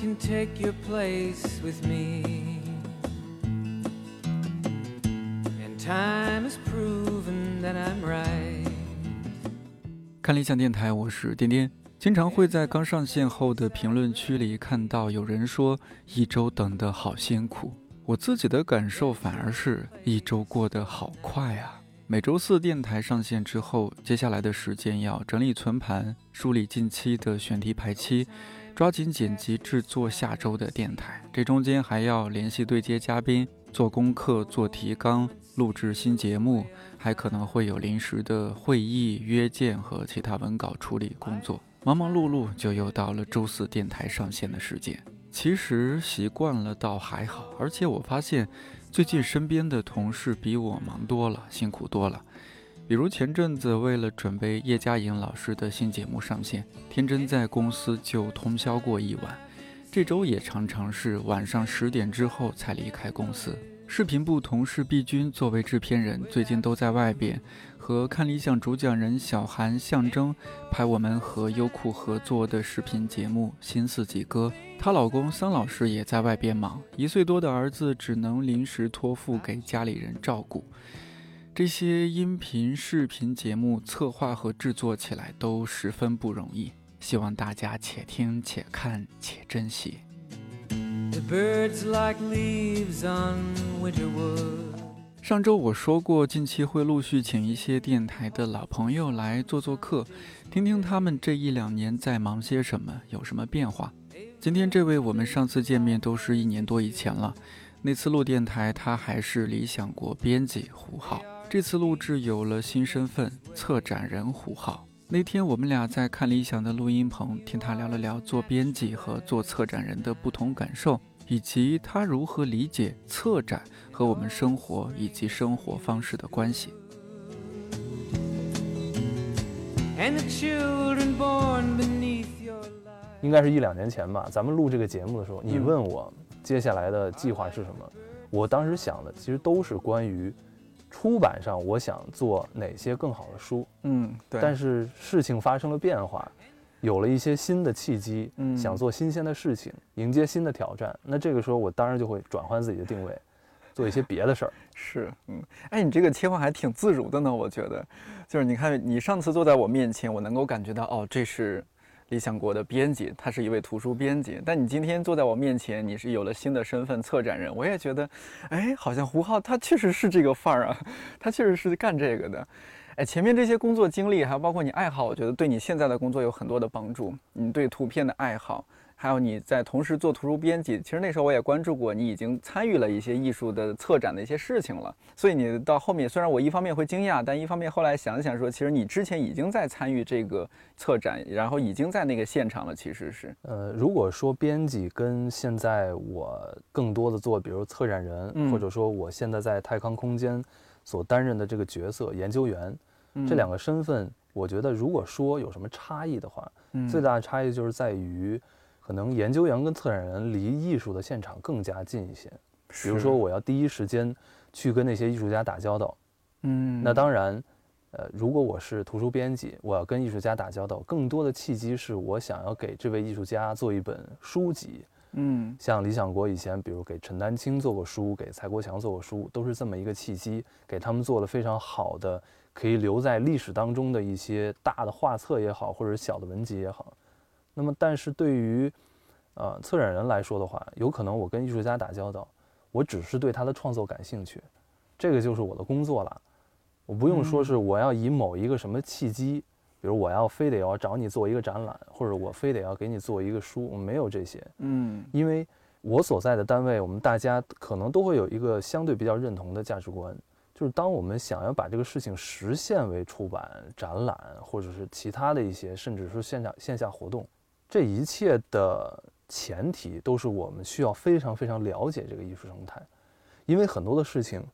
can take your place with me. And time has proven that I'm right. 看理想电台，我是颠颠。经常会在刚上线后的评论区里看到有人说一周等得好辛苦，我自己的感受反而是一周过得好快啊！每周四电台上线之后，接下来的时间要整理存盘，梳理近期的选题排期，抓紧剪辑制作下周的电台。这中间还要联系对接嘉宾，做功课、做提纲、录制新节目，还可能会有临时的会议、约见和其他文稿处理工作。忙忙碌碌，就又到了周四电台上线的时间。其实习惯了倒还好，而且我发现最近身边的同事比我忙多了，辛苦多了。比如前阵子为了准备叶嘉莹老师的新节目上线，天真在公司就通宵过一晚。这周也常常是晚上十点之后才离开公司。视频部同事毕军作为制片人，最近都在外边和看理想主讲人小韩、象征拍我们和优酷合作的视频节目《新四季歌》。她老公桑老师也在外边忙，一岁多的儿子只能临时托付给家里人照顾。这些音频、视频节目策划和制作起来都十分不容易，希望大家且听且看且珍惜。The birds like leaves on winter wood. 上周我说过，近期会陆续请一些电台的老朋友来做做客，听听他们这一两年在忙些什么，有什么变化。今天这位，我们上次见面都是一年多以前了，那次录电台他还是理想国编辑胡浩，这次录制有了新身份，策展人胡浩。那天我们俩在看理想的录音棚，听他聊了聊做编辑和做策展人的不同感受，以及他如何理解策展和我们生活以及生活方式的关系。And the children born beneath your light. 应该是一两年前吧。咱们录这个节目的时候，你嗯问我接下来的计划是什么，我当时想的其实都是关于出版上我想做哪些更好的书。嗯，对但是事情发生了变化，有了一些新的契机，嗯想做新鲜的事情，迎接新的挑战。那这个时候我当然就会转换自己的定位，做一些别的事儿。是，嗯，哎，你这个切换还挺自如的呢，我觉得，就是你看，你上次坐在我面前，我能够感觉到，哦，这是理想国的编辑，他是一位图书编辑，但你今天坐在我面前，你是有了新的身份，策展人，我也觉得，哎，好像胡浩他确实是这个范儿啊，他确实是干这个的。哎，前面这些工作经历，还有包括你爱好，我觉得对你现在的工作有很多的帮助。你对图片的爱好，还有你在同时做图书编辑，其实那时候我也关注过，你已经参与了一些艺术的策展的一些事情了。所以你到后面，虽然我一方面会惊讶，但一方面后来想想说，其实你之前已经在参与这个策展，然后已经在那个现场了，其实是，呃，如果说编辑跟现在我更多的做，比如策展人，嗯。或者说我现在在泰康空间所担任的这个角色研究员，嗯。这两个身份，我觉得如果说有什么差异的话，嗯。最大的差异就是在于，可能研究员跟策展人离艺术的现场更加近一些。比如说，我要第一时间去跟那些艺术家打交道。嗯，那当然，呃，如果我是图书编辑，我要跟艺术家打交道，更多的契机是我想要给这位艺术家做一本书籍。嗯像李想国以前，比如给陈丹青做过书，给蔡国强做过书，都是这么一个契机，给他们做了非常好的，可以留在历史当中的一些大的画册也好，或者小的文集也好。那么，但是对于呃策展人来说的话，有可能我跟艺术家打交道，我只是对他的创作感兴趣，这个就是我的工作了。我不用说是我要以某一个什么契机，比如我要非得要找你做一个展览，或者我非得要给你做一个书，我没有这些。嗯因为我所在的单位，我们大家可能都会有一个相对比较认同的价值观，就是当我们想要把这个事情实现为出版、展览，或者是其他的一些，甚至是线下线下活动，这一切的前提都是我们需要非常非常了解这个艺术生态，因为很多的事情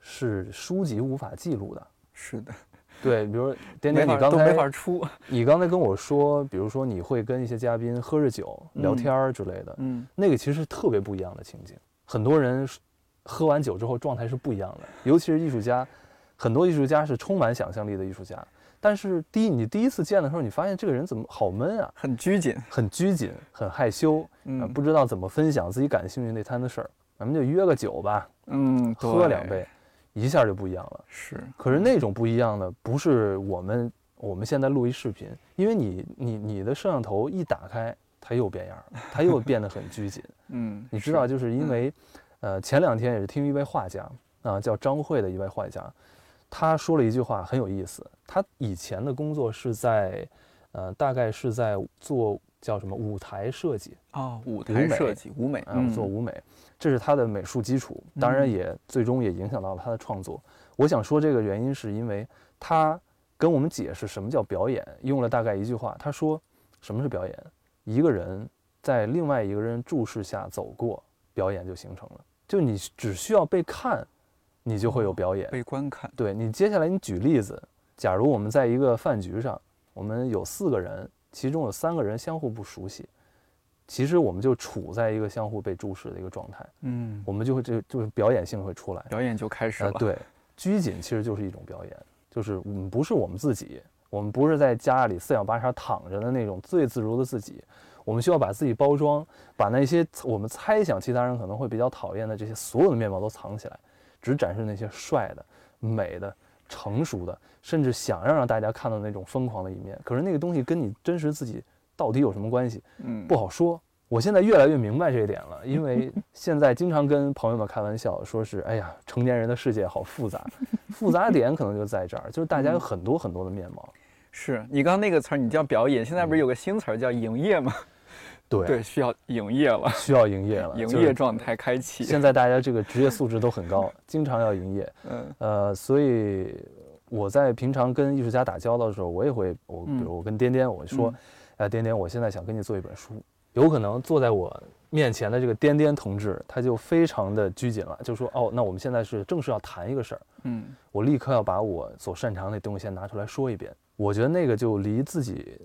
是书籍无法记录的。是的，对，比如说点点，你刚才都没法出，你刚才跟我说，比如说你会跟一些嘉宾喝着酒聊天儿之类的，嗯。那个其实是特别不一样的情景。很多人是喝完酒之后状态是不一样的，尤其是艺术家，很多艺术家是充满想象力的艺术家，但是第一，你第一次见的时候，你发现这个人怎么好闷啊，很拘谨，很拘谨，很害羞，嗯。啊，不知道怎么分享自己感兴趣那摊子事儿，咱们就约个酒吧，嗯，喝两杯，一下就不一样了。是，可是那种不一样的，不是我们我们现在录一视频，因为你你你的摄像头一打开，它又变样了，它又变得很拘谨。嗯，你知道，就是因为，呃，前两天也是听一位画家啊、叫张慧的一位画家，他说了一句话很有意思。他以前的工作是在，呃，大概是在做叫什么舞台设计哦，舞台设计、舞美，啊，嗯做舞美，这是他的美术基础，当然嗯也最终也影响到了他的创作。我想说这个原因是因为他跟我们解释什么叫表演，用了大概一句话，他说什么是表演？一个人在另外一个人注视下走过，表演就形成了。就你只需要被看，你就会有表演。被观看，对你接下来你举例子，假如我们在一个饭局上，我们有四个人，其中有三个人相互不熟悉，其实我们就处在一个相互被注视的一个状态，嗯，我们就会就就是表演性会出来。表演就开始了，，呃对，拘谨其实就是一种表演，就是我们不是我们自己，我们不是在家里四仰八叉躺着的那种最自如的自己，我们需要把自己包装，把那些我们猜想其他人可能会比较讨厌的这些所有的面貌都藏起来，只展示那些帅的、美的、成熟的，甚至想要让大家看到那种疯狂的一面。可是那个东西跟你真实自己到底有什么关系？嗯，不好说。我现在越来越明白这一点了，因为现在经常跟朋友们开玩笑，说是哎呀，成年人的世界好复杂，复杂点可能就在这儿，就是大家有很多很多的面貌。是你刚刚那个词儿，你叫表演，现在不是有个新词儿叫营业吗？对，对，需要营业了，需要营业了，营业状态开启。现在大家这个职业素质都很高，经常要营业。嗯呃，所以我在平常跟艺术家打交道的时候，我也会，我比嗯如我跟颠颠，我说嗯，哎，颠颠，我现在想跟你做一本书，有可能坐在我面前的这个颠颠同志，他就非常的拘谨了，就说，哦，那我们现在是正式要谈一个事儿，嗯我立刻要把我所擅长的东西先拿出来说一遍。我觉得那个就离自己，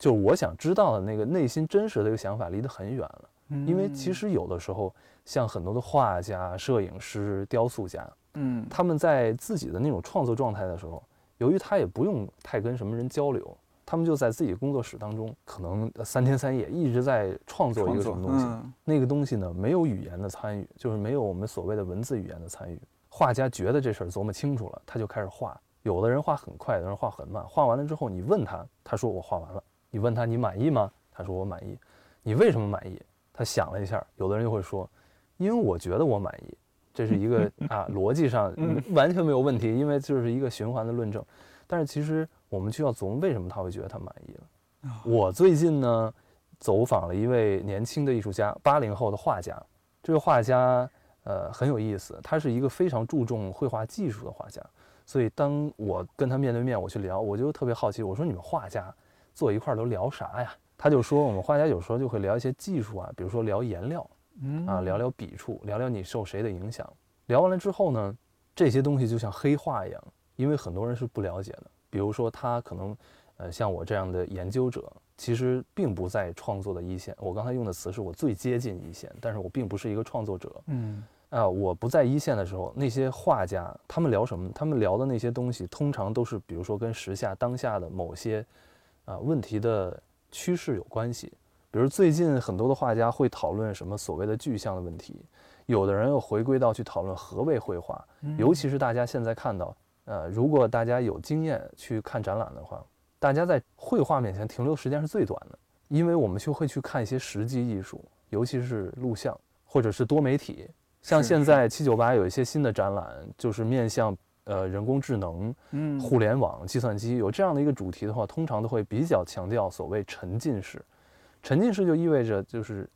就我想知道的那个内心真实的一个想法离得很远了。嗯，因为其实有的时候，像很多的画家、摄影师、雕塑家，嗯他们在自己的那种创作状态的时候，由于他也不用太跟什么人交流，他们就在自己工作室当中，可能三天三夜一直在创作一个什么东西。嗯那个东西呢，没有语言的参与，就是没有我们所谓的文字语言的参与。画家觉得这事儿琢磨清楚了，他就开始画。有的人画很快，有的人画很慢。画完了之后，你问他，他说我画完了。你问他你满意吗？他说我满意。你为什么满意？他想了一下，有的人就会说，因为我觉得我满意。这是一个 啊逻辑上嗯完全没有问题，因为就是一个循环的论证。但是其实我们需要琢磨为什么他会觉得他满意了。啊我最近呢，走访了一位年轻的艺术家，八零后的画家。这个画家呃很有意思，他是一个非常注重绘画技术的画家。所以当我跟他面对面我去聊，我就特别好奇，我说你们画家坐一块儿都聊啥呀？他就说我们画家有时候就会聊一些技术啊，比如说聊颜料嗯啊，聊聊笔触，聊聊你受谁的影响。聊完了之后呢，这些东西就像黑话一样，因为很多人是不了解的。比如说他可能，呃，像我这样的研究者，其实并不在创作的一线。我刚才用的词是我最接近一线，但是我并不是一个创作者。嗯啊、我不在一线的时候，那些画家他们聊什么？他们聊的那些东西，通常都是比如说跟时下当下的某些啊、问题的趋势有关系。比如最近很多的画家会讨论什么所谓的具象的问题，有的人又回归到去讨论何谓绘画，嗯尤其是大家现在看到，呃，如果大家有经验去看展览的话，大家在绘画面前停留时间是最短的，因为我们就会去看一些实际艺术，尤其是录像或者是多媒体。像现在七九八有一些新的展览，就是面向呃人工智能、嗯互联网、计算机有这样的一个主题的话，通常都会比较强调所谓沉浸式。沉浸式就意味着就是，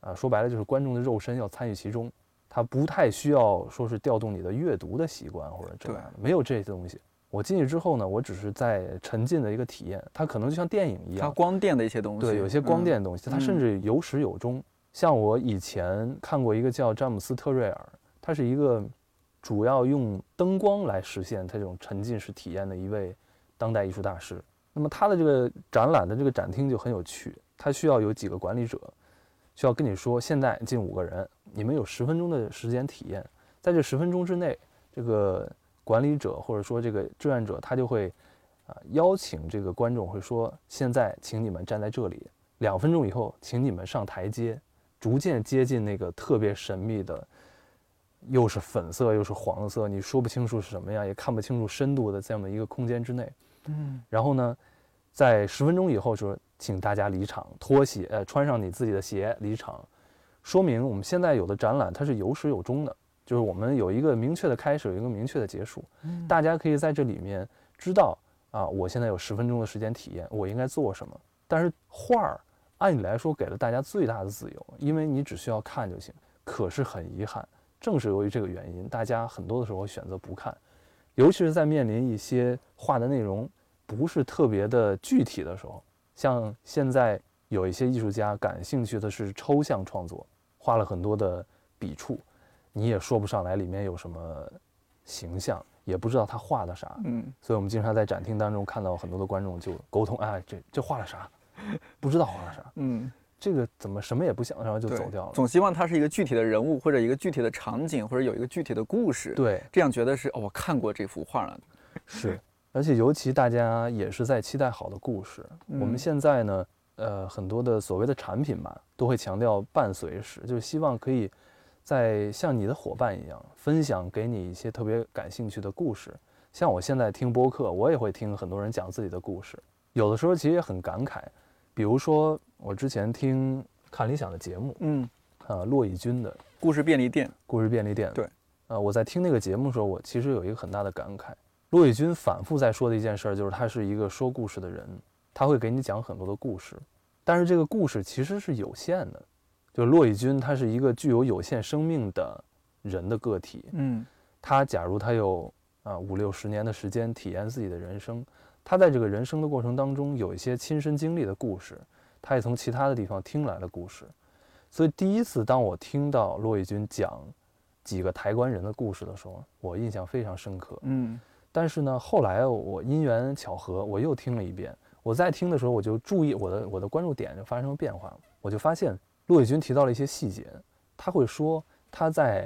啊、说白了就是观众的肉身要参与其中，它不太需要说是调动你的阅读的习惯或者这对样的，没有这些东西。我进去之后呢，我只是在沉浸的一个体验，它可能就像电影一样它，光电的一些东西，对，有些光嗯电的东西，它甚至有始有终。像我以前看过一个叫詹姆斯特瑞尔，他是一个主要用灯光来实现他这种沉浸式体验的一位当代艺术大师。那么他的这个展览的这个展厅就很有趣，他需要有几个管理者，需要跟你说，现在进五个人，你们有十分钟的时间体验，在这十分钟之内，这个管理者或者说这个志愿者他就会啊，邀请这个观众会说，现在请你们站在这里，两分钟以后，请你们上台阶，逐渐接近那个特别神秘的，又是粉色又是黄色，你说不清楚是什么样，也看不清楚深度的这样的一个空间之内。嗯然后呢，在十分钟以后说，请大家离场，脱鞋，呃，穿上你自己的鞋离场，说明我们现在有的展览它是有始有终的，就是我们有一个明确的开始，有一个明确的结束，嗯大家可以在这里面知道啊，我现在有十分钟的时间体验，我应该做什么。但是画儿按理来说给了大家最大的自由，因为你只需要看就行。可是很遗憾，正是由于这个原因，大家很多的时候选择不看，尤其是在面临一些画的内容不是特别的具体的时候，像现在有一些艺术家感兴趣的是抽象创作，画了很多的笔触，你也说不上来里面有什么形象，也不知道他画的啥。嗯所以我们经常在展厅当中看到很多的观众就沟通，哎，这这画了啥？不知道画了啥，嗯，这个怎么什么也不想，然后就走掉了。总希望它是一个具体的人物，或者一个具体的场景，或者有一个具体的故事。，对，这样觉得是哦，我看过这幅画了。是，而且尤其大家也是在期待好的故事。我们嗯现在呢，呃，很多的所谓的产品吧，都会强调伴随式，就是希望可以在像你的伙伴一样，分享给你一些特别感兴趣的故事。像我现在听播客，我也会听很多人讲自己的故事，有的时候其实也很感慨。比如说，我之前听看理想的节目，嗯，啊，骆以军的故事便利店。故事便利店。对，呃，我在听那个节目的时候，我其实有一个很大的感慨。骆以军反复在说的一件事儿，就是他是一个说故事的人，他会给你讲很多的故事，但是这个故事其实是有限的。就骆以军，他是一个具有有限生命的人的个体，嗯他假如他有啊五六十年的时间体验自己的人生，他在这个人生的过程当中有一些亲身经历的故事，他也从其他的地方听来的故事，所以第一次当我听到骆以军讲几个抬棺人的故事的时候，我印象非常深刻。嗯但是呢，后来我因缘巧合，我又听了一遍。我在听的时候，我就注意我的我的关注点就发生了变化，我就发现骆以军提到了一些细节，他会说他在，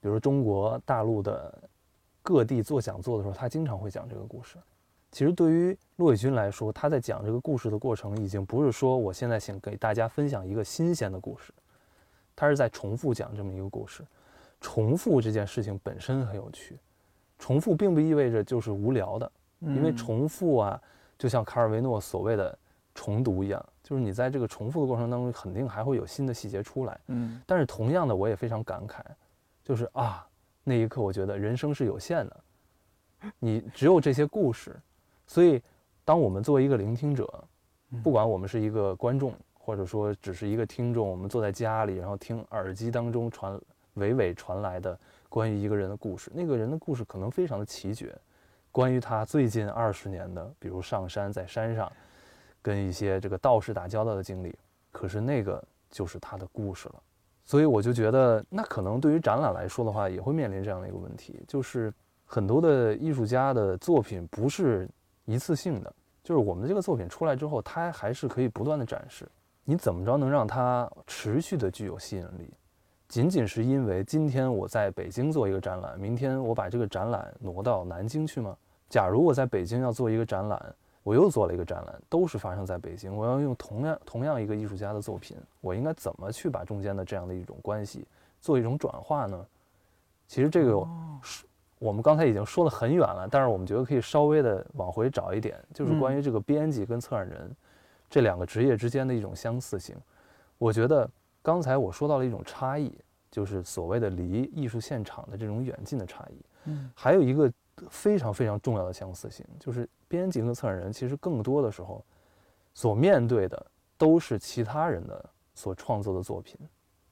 比如说中国大陆的各地做讲座的时候，他经常会讲这个故事。其实对于骆以军来说，他在讲这个故事的过程，已经不是说我现在想给大家分享一个新鲜的故事，他是在重复讲这么一个故事。重复这件事情本身很有趣，重复并不意味着就是无聊的，因为嗯重复啊，就像卡尔维诺所谓的重读一样，就是你在这个重复的过程当中，肯定还会有新的细节出来。嗯但是同样的，我也非常感慨，就是啊，那一刻我觉得人生是有限的，你只有这些故事，所以当我们作为一个聆听者，不管我们是一个观众，或者说只是一个听众，我们坐在家里，然后听耳机当中传娓娓传来的关于一个人的故事，那个人的故事可能非常的奇绝，关于他最近二十年的，比如上山在山上跟一些这个道士打交道的经历，可是那个就是他的故事了。所以我就觉得，那可能对于展览来说的话，也会面临这样的一个问题，就是很多的艺术家的作品不是一次性的，就是我们的这个作品出来之后，它还是可以不断的展示。你怎么着能让它持续的具有吸引力？仅仅是因为今天我在北京做一个展览，明天我把这个展览挪到南京去吗？假如我在北京要做一个展览，我又做了一个展览，都是发生在北京，我要用同样同样一个艺术家的作品，我应该怎么去把中间的这样的一种关系做一种转化呢？其实这个哦是我们刚才已经说了很远了，但是我们觉得可以稍微的往回找一点，就是关于这个编辑跟策展人这两个职业之间的一种相似性。我觉得刚才我说到了一种差异，就是所谓的离艺术现场的这种远近的差异。嗯还有一个非常非常重要的相似性，就是编辑和策展人其实更多的时候所面对的都是其他人的所创作的作品，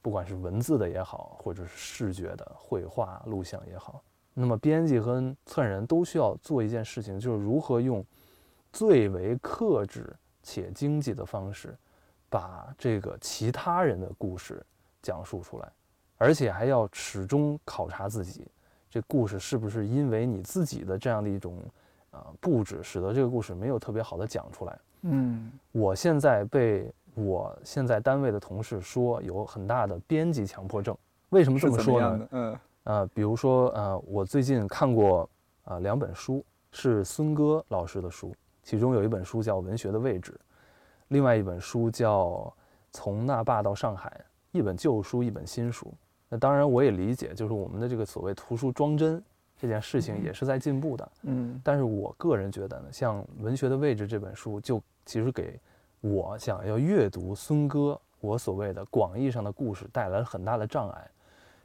不管是文字的也好，或者是视觉的绘画、录像也好。那么编辑和策展人都需要做一件事情，就是如何用最为克制且经济的方式，把这个其他人的故事讲述出来，而且还要始终考察自己，这故事是不是因为你自己的这样的一种啊、布置，使得这个故事没有特别好的讲出来。嗯我现在被我现在单位的同事说有很大的编辑强迫症，为什么这么说呢？嗯呃，比如说呃，我最近看过啊、呃两本书，是孙戈老师的书，其中有一本书叫《文学的位置》，另外一本书叫《从那霸到上海》，一本旧书，一本新书。那当然，我也理解，就是我们的这个所谓图书装帧这件事情也是在进步的。嗯但是我个人觉得呢，像《文学的位置》这本书，就其实给我想要阅读孙戈我所谓的广义上的故事带来了很大的障碍，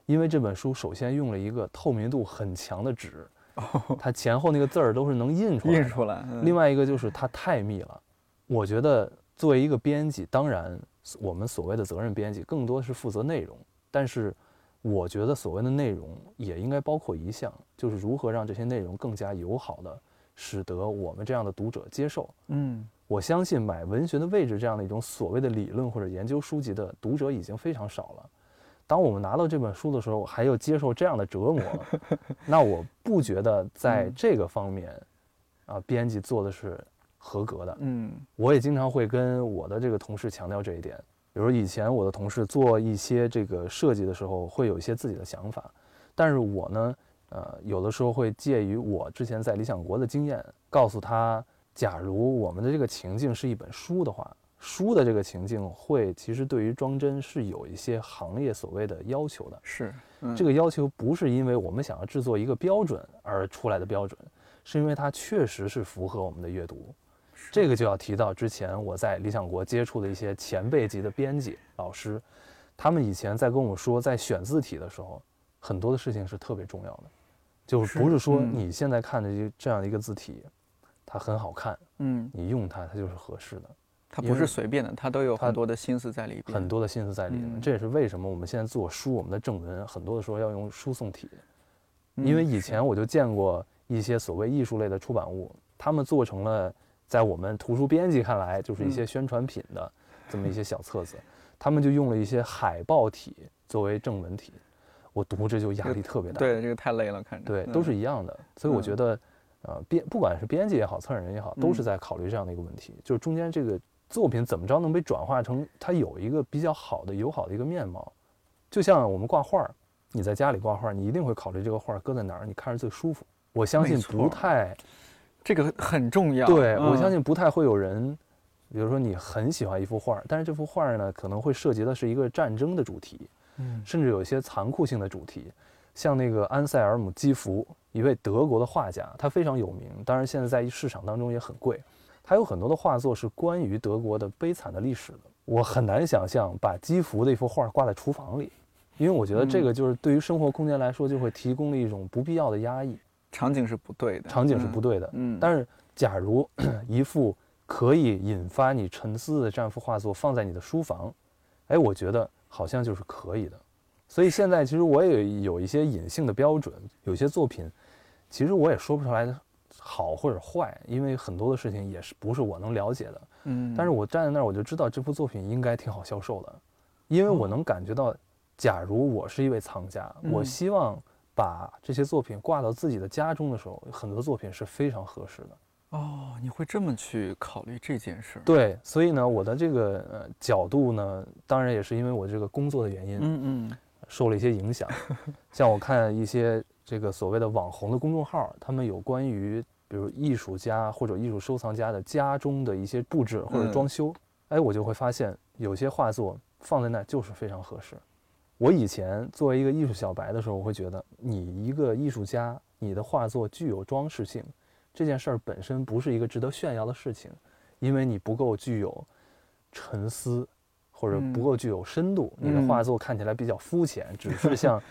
因为这本书首先用了一个透明度很强的纸，它前后那个字儿都是能印出来的。印出来。嗯另外一个就是它太密了，我觉得作为一个编辑，当然我们所谓的责任编辑更多是负责内容，但是我觉得所谓的内容也应该包括一项，就是如何让这些内容更加友好的使得我们这样的读者接受。嗯我相信买文学的位置这样的一种所谓的理论或者研究书籍的读者已经非常少了。当我们拿到这本书的时候，还要接受这样的折磨，那我不觉得在嗯这个方面，啊，编辑做的是合格的。嗯我也经常会跟我的这个同事强调这一点。比如以前我的同事做一些这个设计的时候，会有一些自己的想法，但是我呢，呃，有的时候会介于我之前在理想国的经验，告诉他，假如我们的这个情境是一本书的话，书的这个情境会其实对于装帧是有一些行业所谓的要求的。是嗯这个要求不是因为我们想要制作一个标准而出来的标准，是因为它确实是符合我们的阅读。这个就要提到之前我在理想国接触的一些前辈级的编辑老师，他们以前在跟我说，在选字体的时候，很多的事情是特别重要的，就是不是说嗯你现在看的这这样的一个字体，它很好看，嗯，你用它它就是合适的。它不是随便的，它都有它很多的心思在里边。很多的心思在里面。嗯这也是为什么我们现在做书，我们的正文很多的时候要用输送体，嗯因为以前我就见过一些所谓艺术类的出版物，他们做成了在我们图书编辑看来就是一些嗯宣传品的这么一些小册子，他们就用了一些海报体作为正文体，我读着就压力特别大。对这个太累了，看着对，嗯都是一样的。所以我嗯觉得，呃，编不管是编辑也好，策展人也好，都是嗯在考虑这样的一个问题，就是中间这个作品怎么着能被转化成它有一个比较好的、友好的一个面貌。就像我们挂画儿，你在家里挂画儿，你一定会考虑这个画儿搁在哪儿，你看着最舒服。我相信不太这个很重要。对，我相嗯信不太会有人，比如说你很喜欢一幅画儿，但是这幅画儿呢，可能会涉及的是一个战争的主题，嗯甚至有一些残酷性的主题，像那个安塞尔姆基弗，一位德国的画家，他非常有名，当然现在在市场当中也很贵。他有很多的画作是关于德国的悲惨的历史的，我很难想象把基弗的一幅画挂在厨房里，因为我觉得这个就是对于生活空间来说，就会提供了一种不必要的压抑，场景是不对的，场景是不对。对的。嗯，但是，假如一幅可以引发你沉思的这样一幅画作放在你的书房，哎，我觉得好像就是可以的。所以现在其实我也有一些隐性的标准，有些作品，其实我也说不出来好或者坏，因为很多的事情也是不是我能了解的。嗯，但是我站在那儿，我就知道这部作品应该挺好销售的，因为我哦能感觉到，假如我是一位藏家，我嗯希望把这些作品挂到自己的家中的时候，很多作品是非常合适的。哦，你会这么去考虑这件事儿？对，所以呢，我的这个呃角度呢，当然也是因为我这个工作的原因，嗯嗯受了一些影响。像我看一些这个所谓的网红的公众号，他们有关于比如艺术家或者艺术收藏家的家中的一些布置或者嗯。装修，哎，我就会发现有些画作放在那就是非常合适。我以前作为一个艺术小白的时候，我会觉得你一个艺术家，你的画作具有装饰性，这件事儿本身不是一个值得炫耀的事情，因为你不够具有沉思，或者不嗯。够具有深度，你的嗯。画作看起来比较肤浅，只是像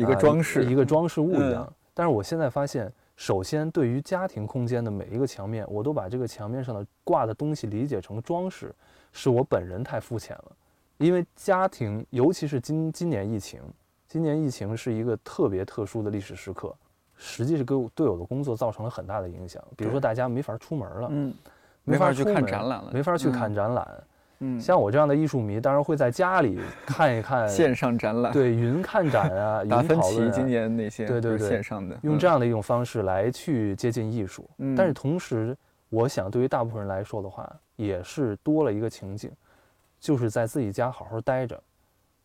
一个啊装饰一个装饰物一样。嗯但是我现在发现，首先对于家庭空间的每一个墙面，我都把这个墙面上的挂的东西理解成装饰，是我本人太肤浅了。因为家庭，尤其是今今年疫情，今年疫情是一个特别特殊的历史时刻，实际是给我对我的工作造成了很大的影响。比如说，大家没法出门了，嗯没没法去看展览了没法去嗯看展览。嗯，像我这样的艺术迷，当然会在家里 看一看线上展览，对云看展 啊，达芬奇今年那些对对对。线上的，用嗯这样的一种方式来去接近艺术。嗯。但是同时，我想对于大部分人来说的话，也是多了一个情景，就是在自己家好好待着，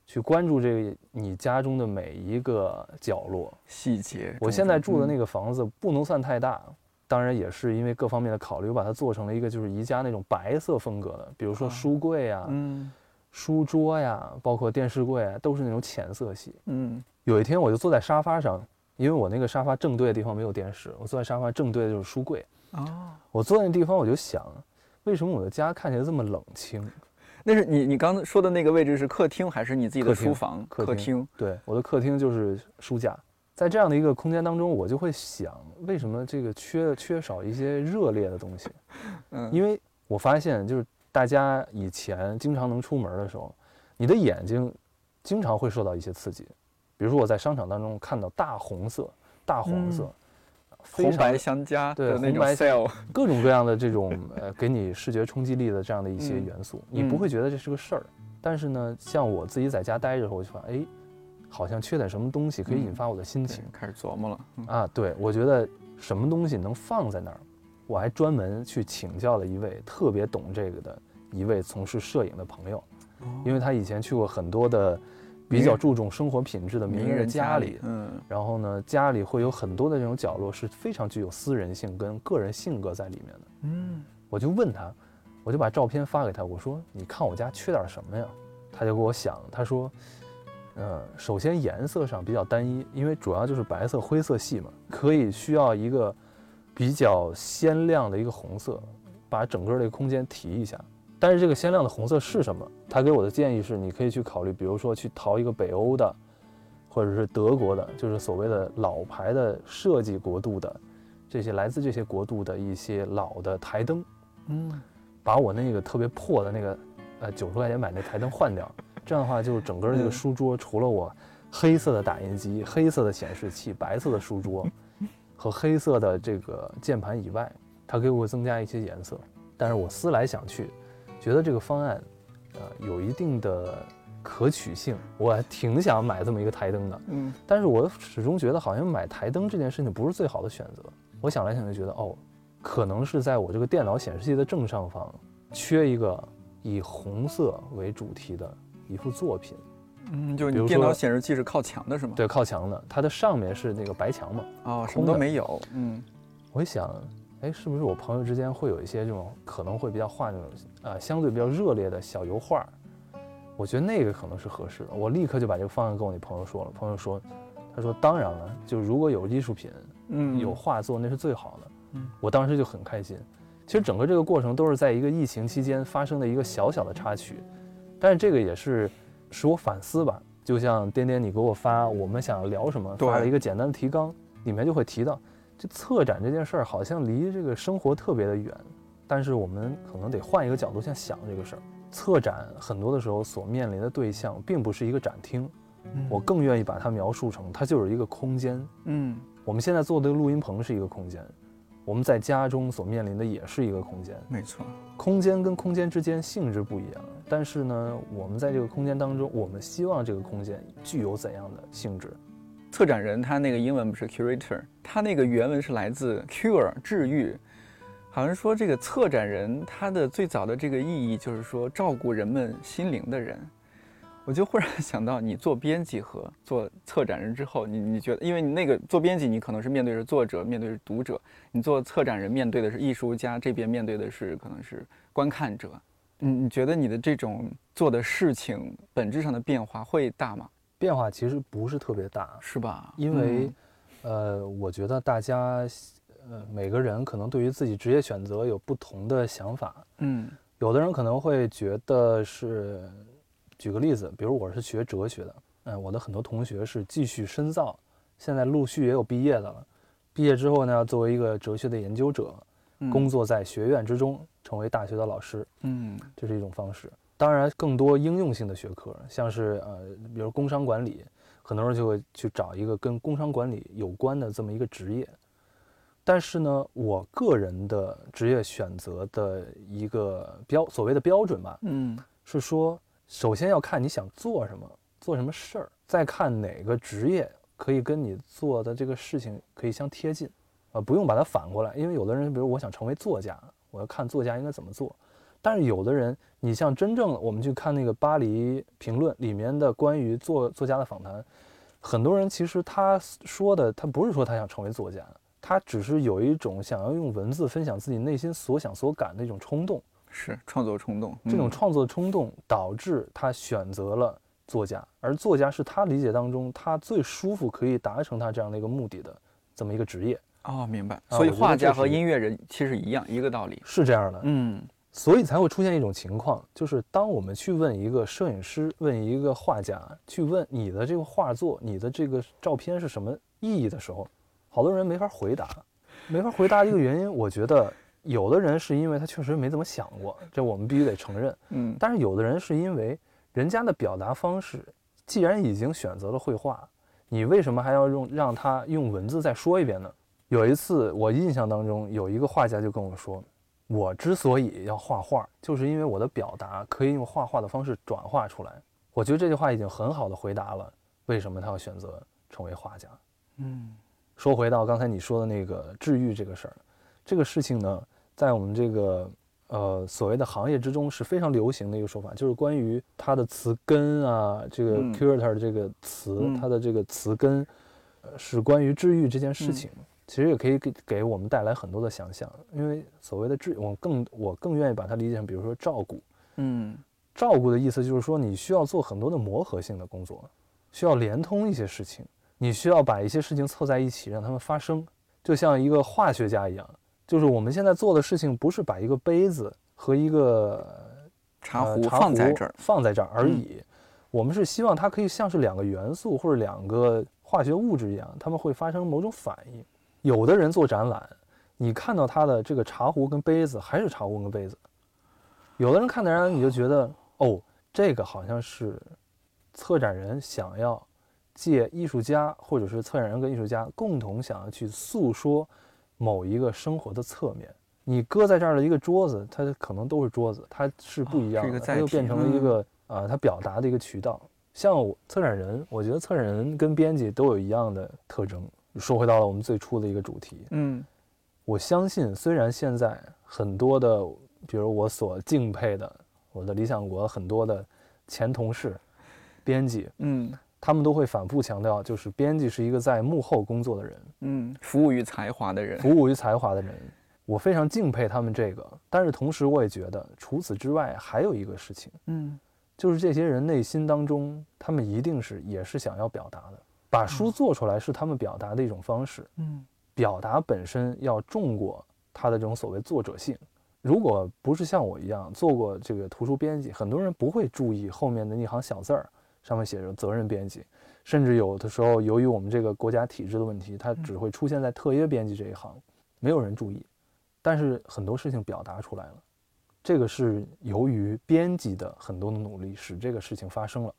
去关注这个你家中的每一个角落。细节。我现在住的那个，个房子不能算太大，当然也是因为各方面的考虑，我把它做成了一个就是宜家那种白色风格的，比如说啊书柜啊、嗯书桌呀，包括电视柜啊，都是那种浅色系。嗯有一天我就坐在沙发上，因为我那个沙发正对的地方没有电视，我坐在沙发正对的就是书柜。哦，我坐在那地方，我就想，为什么我的家看起来这么冷清？那是你你刚才说的那个位置是客厅还是你自己的书房？客厅厅。对，我的客厅就是书架。在这样的一个空间当中，我就会想，为什么这个缺缺少一些热烈的东西？嗯，因为我发现，就是大家以前经常能出门的时候，你的眼睛经常会受到一些刺激，比如说我在商场当中看到大红色、大黄色，红白相加对的那种红白 sale。各种各样的这种呃给你视觉冲击力的这样的一些嗯元素，你不嗯会觉得这是个事儿。但是呢，像我自己在家待着，我就发现，哎，好像缺点什么东西可以引嗯发我的心对情、开始琢磨了。嗯啊。对，我觉得什么东西能放在那儿，我还专门去请教了一位特别懂这个的一位从事摄影的朋友，因为他以前去过很多的比较注重生活品质的名人的家里，嗯然后呢，家里会有很多的这种角落是非常具有私人性跟个人性格在里面的。嗯我就问他，我就把照片发给他，我说：“你看我家缺点什么呀？”他就给我想，他说：“呃，首先颜色上比较单一，因为主要就是白色、灰色系嘛，可以需要一个比较鲜亮的一个红色，把整个这个空间提一下。但是这个鲜亮的红色是什么？他给我的建议是，你可以去考虑，比如说去淘一个北欧的，或者是德国的，就是所谓的老牌的设计国度的，这些来自这些国度的一些老的台灯。嗯把我那个特别破的那个，呃，九十块钱买那台灯换掉，这样的话，就整个这个嗯书桌除了我黑色的打印机、黑色的显示器、白色的书桌 和黑色的这个键盘以外，它给我增加一些颜色。但是我思来想去，觉得这个方案，呃，有一定的可取性，我还挺想买这么一个台灯的。嗯但是我始终觉得好像买台灯这件事情不是最好的选择。我想来想去，觉得哦，可能是在我这个电脑显示器的正上方缺一个以红色为主题的一幅作品。嗯，就是你电脑显示器是靠墙的是吗？。对，靠墙的，它的上面是那个白墙嘛。哦，什么都没有。嗯我一想，哎，是不是我朋友之间会有一些这种可能会比较画那种呃相对比较热烈的小油画？我觉得那个可能是合适的。我立刻就把这个方案跟我那朋友说了。朋友说，他说当然了，就如果有艺术品，嗯，有画作那是最好的。嗯我当时就很开心。其实整个这个过程都是在一个疫情期间发生的一个小小的插曲，但是这个也是使我反思吧。就像颠颠你给我发我们想聊什么，发了一个简单的提纲，里面就会提到，这策展这件事儿好像离这个生活特别的远，但是我们可能得换一个角度先想这个事儿。策展很多的时候所面临的对象并不是一个展厅，嗯我更愿意把它描述成它就是一个空间，嗯我们现在做的录音棚是一个空间，我们在家中所面临的也是一个空间。没错。空间跟空间之间性质不一样，但是呢，我们在这个空间当中，我们希望这个空间具有怎样的性质？策展人他那个英文不是 curator，他那个原文是来自 cure 治愈，好像说这个策展人他的最早的这个意义就是说照顾人们心灵的人。我就忽然 想到，你做编辑和做策展人之后，你你觉得，因为你那个做编辑，你可能是面对着作者，面对着读者；你做策展人，面对的是艺术家，这边面对的是可能是观看者。你你觉得你的这种做的事情本质上的变化会大吗？变化其实不是特别大，是吧？因为嗯，呃，我觉得大家呃每个人可能对于自己职业选择有不同的想法，嗯有的人可能会觉得是，举个例子，比如我是学哲学的，嗯，我的很多同学是继续深造，现在陆续也有毕业的了。毕业之后呢，作为一个哲学的研究者，嗯工作在学院之中，成为大学的老师，嗯这是一种方式。当然，更多应用性的学科，像是呃，比如工商管理，很多人就会去找一个跟工商管理有关的这么一个职业。但是呢，我个人的职业选择的一个标所谓的标准吧，嗯是说，首先要看你想做什么，做什么事儿，再看哪个职业可以跟你做的这个事情可以相贴近，啊，不用把它反过来，因为有的人，比如我想成为作家，我要看作家应该怎么做，但是有的人，你像真正我们去看那个巴黎评论里面的关于作作家的访谈，很多人其实他说的，他不是说他想成为作家，他只是有一种想要用文字分享自己内心所想所感的一种冲动。是创作冲动，这种嗯创作冲动导致他选择了作家，而作家是他理解当中他最舒服可以达成他这样的一个目的的这么一个职业，哦，明白。啊所以画家和音乐人其实一样，一个道理。是这样的。嗯所以才会出现一种情况，就是当我们去问一个摄影师、问一个画家，去问你的这个画作、你的这个照片是什么意义的时候，好多人没法回答。没法回答一个原因，我觉得有的人是因为他确实没怎么想过，这我们必须得承认。嗯但是有的人是因为人家的表达方式，既然已经选择了绘画，你为什么还要用让他用文字再说一遍呢？有一次我印象当中有一个画家就跟我说，我之所以要画画，就是因为我的表达可以用画画的方式转化出来。我觉得这句话已经很好的回答了为什么他要选择成为画家。嗯说回到刚才你说的那个治愈这个事儿，这个事情呢，在我们这个呃所谓的行业之中是非常流行的一个说法，就是关于它的词根啊，这个嗯。curator 这个词，嗯。它的这个词根，呃是关于治愈这件事嗯。情。其实也可以给给我们带来很多的想象，因为所谓的治，我更我更愿意把它理解成，比如说照顾，嗯。照顾的意思就是说，你需要做很多的磨合性的工作，需要连通一些事情，你需要把一些事情凑在一起，让它们发生，就像一个化学家一样。就是我们现在做的事情，不是把一个杯子和一个茶壶放在这儿。放在这儿而嗯已。我们是希望它可以像是两个元素或者两个化学物质一样，它们会发生某种反应。有的人做展览，你看到他的这个茶壶跟杯子还是茶壶跟杯子；有的人看的人你就觉得哦，这个好像是策展人想要借艺术家或者是策展人跟艺术家共同想要去诉说某一个生活的侧面。你搁在这儿的一个桌子，它可能都是桌子，它是不一样的，它就变成了一嗯个啊，它表达的一个渠道。像我策展人，我觉得策展人跟编辑都有一样的特征。说回到了我们最初的一个主题，嗯我相信，虽然现在很多的，比如我所敬佩的我的理想国很多的前同事、编辑，嗯他们都会反复强调，就是编辑是一个在幕后工作的人，嗯，服务于才华的人。服务于才华的人。我非常敬佩他们这个，但是同时我也觉得，除此之外还有一个事情，嗯就是这些人内心当中，他们一定是也是想要表达的，把书做出来是他们表达的一种方式。嗯表达本身要重过他的这种所谓作者性。如果不是像我一样做过这个图书编辑，很多人不会注意后面的那行小字儿，上面写着责任编辑，甚至有的时候由于我们这个国家体制的问题，它只会出现在特约编辑这一行，没有人注意。但是很多事情表达出来了，这个是由于编辑的很多的努力使这个事情发生了。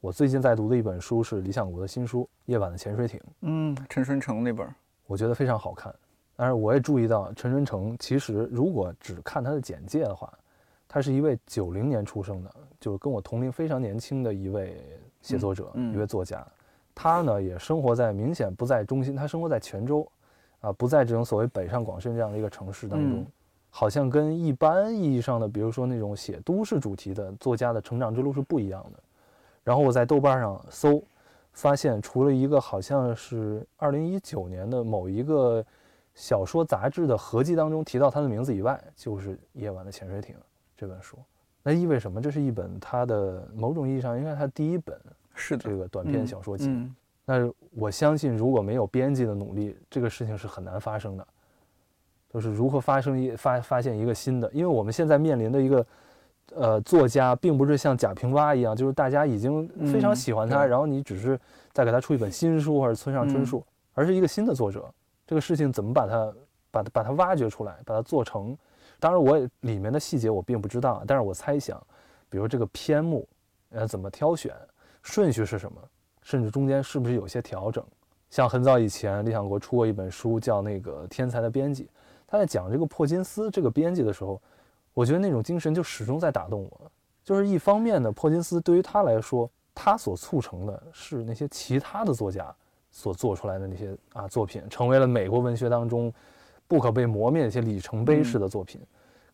我最近在读的一本书是理想国的新书《夜晚的潜水艇》。嗯，陈春成那本儿。我觉得非常好看。但是我也注意到陈春成，其实如果只看他的简介的话，他是一位九零年出生的，就是跟我同龄非常年轻的一位写作者，嗯嗯一位作家。他呢也生活在明显不在中心，他生活在泉州，啊，不在这种所谓北上广深这样的一个城市当中，嗯好像跟一般意义上的，比如说那种写都市主题的作家的成长之路是不一样的。然后我在豆瓣上搜，发现除了一个好像是二零一九年的某一个小说杂志的合集当中提到他的名字以外，就是《夜晚的潜水艇》这本书。那意味什么？这是一本他的某种意义上应该他第一本是的，这个短篇小说集。嗯那我相信，如果没有编辑的努力，这个事情是很难发生的。就是如何发生一发发现一个新的，因为我们现在面临的一个，呃，作家并不是像贾平凹一样，就是大家已经非常嗯喜欢他，对然后你只是再给他出一本新书或者村上春树，而是一个新的作者。这个事情怎么把它把它把它挖掘出来，把它做成？当然，我也里面的细节我并不知道，但是我猜想，比如这个篇目，呃，怎么挑选，顺序是什么，甚至中间是不是有些调整？像很早以前，理想国出过一本书，叫那个《天才的编辑》，他在讲这个珀金斯这个编辑的时候，我觉得那种精神就始终在打动我。就是一方面呢，珀金斯对于他来说，他所促成的是那些其他的作家所做出来的那些啊作品，成为了美国文学当中不可被磨灭的一些里程碑式的作品。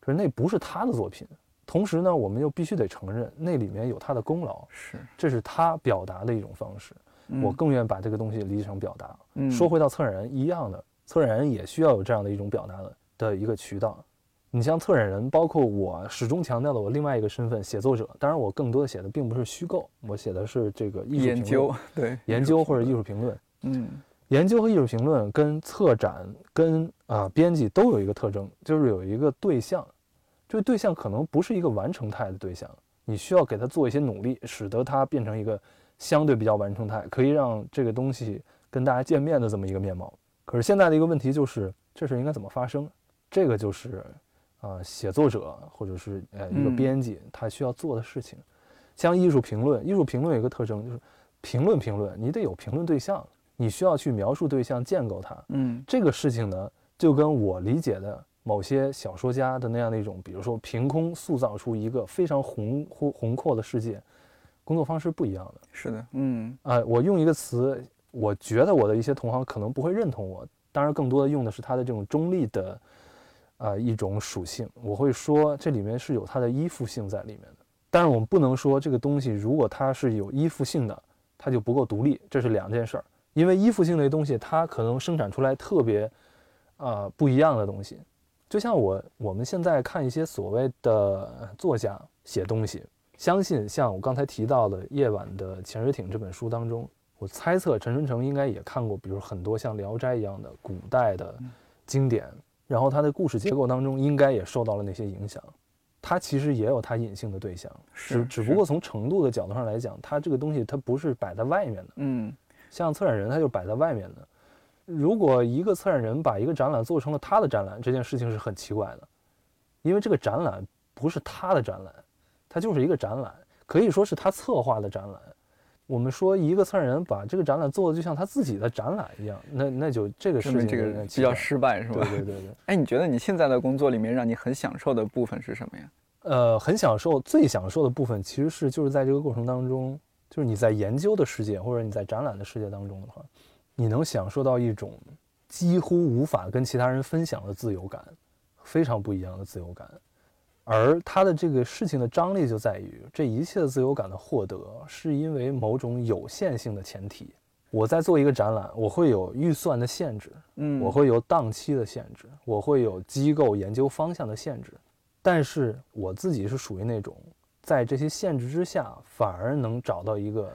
可是那不是他的作品。同时呢，我们又必须得承认，那里面有他的功劳，是，这是他表达的一种方式。我嗯更愿意把这个东西理解成表达。嗯说回到策展人一样的，策展人也需要有这样的一种表达的的一个渠道。你像策展人，包括我始终强调的我另外一个身份写作者，当然我更多的写的并不是虚构，我写的是这个艺术评论研究，对研究或者艺术评论。嗯研究和艺术评论跟策展跟啊、编辑都有一个特征，就是有一个对象，这个对象可能不是一个完成态的对象，你需要给他做一些努力，使得它变成一个相对比较完成态，可以让这个东西跟大家见面的这么一个面貌。可是现在的一个问题就是，这事应该怎么发生？这个就是啊、写作者或者是呃一个嗯编辑他需要做的事情。像艺术评论，艺术评论有一个特征就是评论评论，你得有评论对象，你需要去描述对象，建构它。嗯这个事情呢，就跟我理解的某些小说家的那样的一种，比如说凭空塑造出一个非常宏宏宏阔的世界，工作方式不一样的。是的，嗯啊、我用一个词，我觉得我的一些同行可能不会认同我，当然更多的用的是它的这种中立的，啊一种属性。我会说这里面是有它的依附性在里面的，但是我们不能说这个东西如果它是有依附性的，它就不够独立，这是两件事儿。因为依附性的东西，它可能生产出来特别，啊不一样的东西。就像我我们现在看一些所谓的作家写东西，相信像我刚才提到的夜晚的潜水艇这本书当中，我猜测陈春成应该也看过，比如很多像《聊斋》一样的古代的经典，然后他的故事结构当中应该也受到了那些影响。他其实也有他隐性的对象，只只不过从程度的角度上来讲，他这个东西他不是摆在外面的，嗯像策展人他就摆在外面的。如果一个策展人把一个展览做成了他的展览，这件事情是很奇怪的，因为这个展览不是他的展览，它就是一个展览，可以说是他策划的展览。我们说一个策展人把这个展览做的就像他自己的展览一样，那那就这个事情比较失败是吧？对对对对。哎，你觉得你现在的工作里面让你很享受的部分是什么呀？呃，很享受，最享受的部分其实是就是在这个过程当中，就是你在研究的世界或者你在展览的世界当中的话，你能享受到一种几乎无法跟其他人分享的自由感，非常不一样的自由感。而他的这个事情的张力就在于，这一切的自由感的获得是因为某种有限性的前提。我在做一个展览，我会有预算的限制，嗯，我会有档期的限制，我会有机构研究方向的限制，但是我自己是属于那种在这些限制之下，反而能找到一个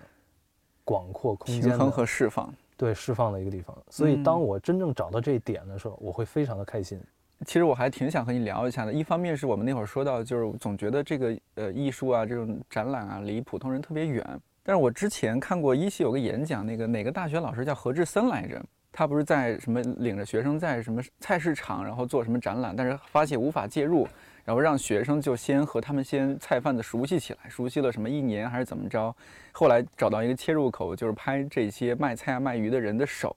广阔空间平衡和释放。对释放的一个地方。所以，当嗯我真正找到这一点的时候，我会非常的开心。其实我还挺想和你聊一下的。一方面是我们那会儿说到，就是总觉得这个呃艺术啊这种展览啊离普通人特别远。但是我之前看过一期有个演讲，那个哪个大学老师叫何志森来着？他不是在什么领着学生在什么菜市场，然后做什么展览，但是发现无法介入，然后让学生就先和他们先菜贩子熟悉起来，熟悉了什么一年还是怎么着，后来找到一个切入口，就是拍这些卖菜啊卖鱼的人的手，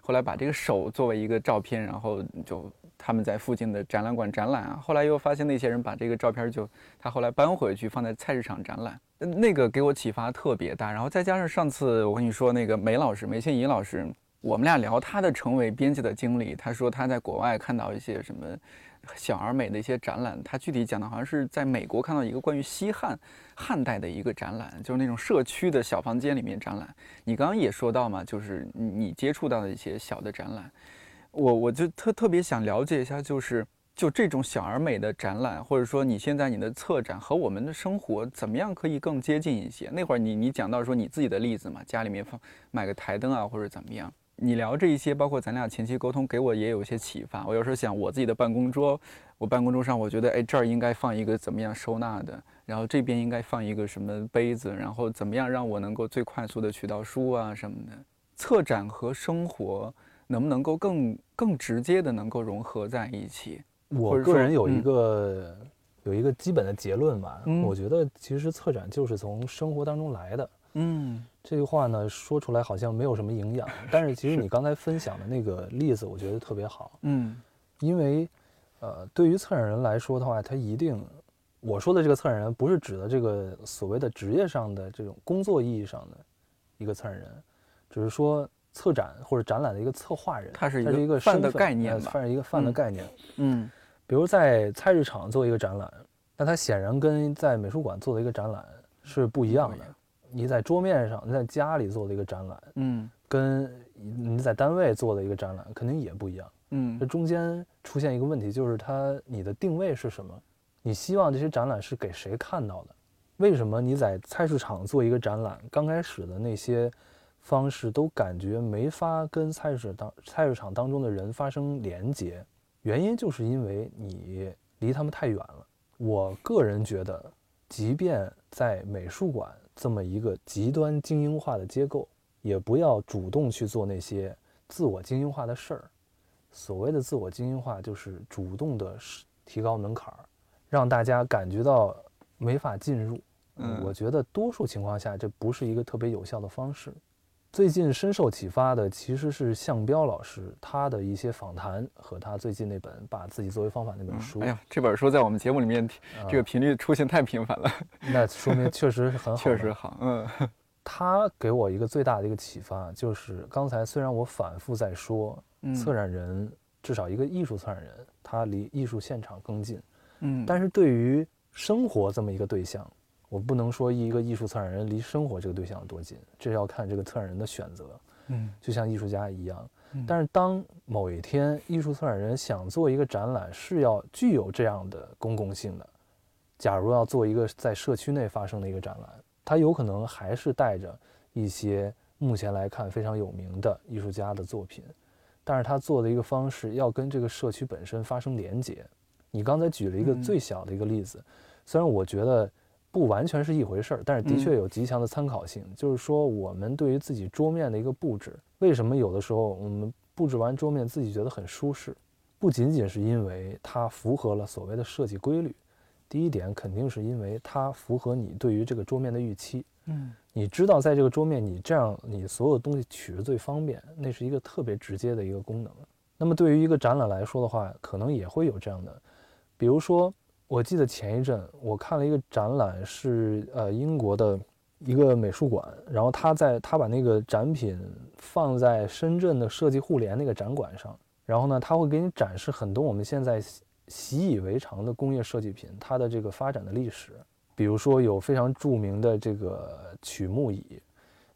后来把这个手作为一个照片，然后就他们在附近的展览馆展览啊。后来又发现那些人把这个照片就他后来搬回去放在菜市场展览，那个给我启发特别大。然后再加上上次我跟你说那个梅老师梅倩怡老师，我们俩聊他的成为编辑的经历，他说他在国外看到一些什么。小而美的一些展览，他具体讲的好像是在美国看到一个关于西汉汉代的一个展览，就是那种社区的小房间里面展览。你刚刚也说到嘛，就是你接触到的一些小的展览，我我就特特别想了解一下，就是就这种小而美的展览，或者说你现在你的策展和我们的生活怎么样可以更接近一些？那会儿你你讲到说你自己的例子嘛，家里面放买个台灯啊，或者怎么样。你聊这一些，包括咱俩前期沟通，给我也有一些启发。我有时候想，我自己的办公桌，我办公桌上，我觉得，哎，这儿应该放一个怎么样收纳的，然后这边应该放一个什么杯子，然后怎么样让我能够最快速的取到书啊什么的。策展和生活能不能够更更直接的能够融合在一起？我个人有一嗯个、有一个基本的结论吧，嗯我觉得其实策展就是从生活当中来的。嗯这句话呢说出来好像没有什么营养，但是其实你刚才分享的那个例子，我觉得特别好，嗯因为呃，对于策展人来说的话，他一定，我说的这个策展人不是指的这个所谓的职业上的这种工作意义上的一个策展人，只是说策展或者展览的一个策划人，他是一个个泛的概念吧泛是一个泛的嗯概念。嗯比如在菜市场做一个展览，那它显然跟在美术馆做的一个展览是不一样的。你在桌面上，你在家里做的一个展览，嗯跟你在单位做的一个展览，肯定也不一样。嗯这中间出现一个问题，就是它你的定位是什么？你希望这些展览是给谁看到的？为什么你在菜市场做一个展览，刚开始的那些方式都感觉没法跟菜市当菜市场当中的人发生连接？原因就是因为你离他们太远了。我个人觉得，即便在美术馆这么一个极端精英化的结构，也不要主动去做那些自我精英化的事儿。所谓的自我精英化，就是主动的提高门槛儿，让大家感觉到没法进入。嗯我觉得多数情况下，这不是一个特别有效的方式。最近深受启发的其实是向彪老师他的一些访谈和他最近那本《把自己作为方法》那本书。哎呀，这本书在我们节目里面啊这个频率出现太频繁了，那说明确实是很好。确实。好。嗯他给我一个最大的一个启发，就是刚才虽然我反复在说，嗯策展人至少一个艺术策展人，他离艺术现场更近。嗯，但是对于生活这么一个对象，我不能说一个艺术策展人离生活这个对象有多近，这要看这个策展人的选择。嗯就像艺术家一样嗯。但是当某一天艺术策展人想做一个展览，是要具有这样的公共性的。假如要做一个在社区内发生的一个展览，他有可能还是带着一些目前来看非常有名的艺术家的作品，但是他做的一个方式要跟这个社区本身发生连接。你刚才举了一个嗯最小的一个例子，虽然我觉得不完全是一回事儿，但是的确嗯有极强的参考性。就是说，我们对于自己桌面的一个布置，为什么有的时候我们布置完桌面自己觉得很舒适，不仅仅是因为它符合了所谓的设计规律，第一点肯定是因为它符合你对于这个桌面的预期。嗯你知道，在这个桌面，你这样你所有东西取着最方便，那是一个特别直接的一个功能。那么对于一个展览来说的话，可能也会有这样的，比如说，我记得前一阵我看了一个展览，是呃英国的一个美术馆，然后他在他把那个展品放在深圳的设计互联那个展馆上，然后呢，他会给你展示很多我们现在习以为常的工业设计品，它的这个发展的历史。比如说有非常著名的这个曲木椅，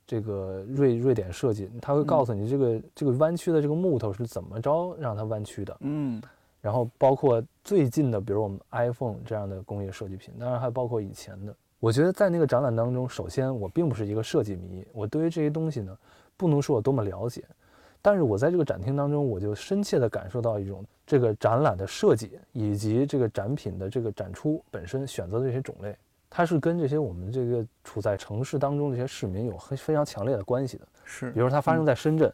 这个瑞瑞典设计，他会告诉你这个、这个弯曲的这个木头是怎么着让它弯曲的。嗯然后包括最近的，比如我们 iPhone 这样的工业设计品，当然还包括以前的。我觉得在那个展览当中，首先我并不是一个设计迷，我对于这些东西呢，不能说我多么了解，但是我在这个展厅当中，我就深切地感受到一种这个展览的设计以及这个展品的这个展出本身选择的这些种类，它是跟这些我们这个处在城市当中的这些市民有很非常强烈的关系的。是，比如说它发生在深圳，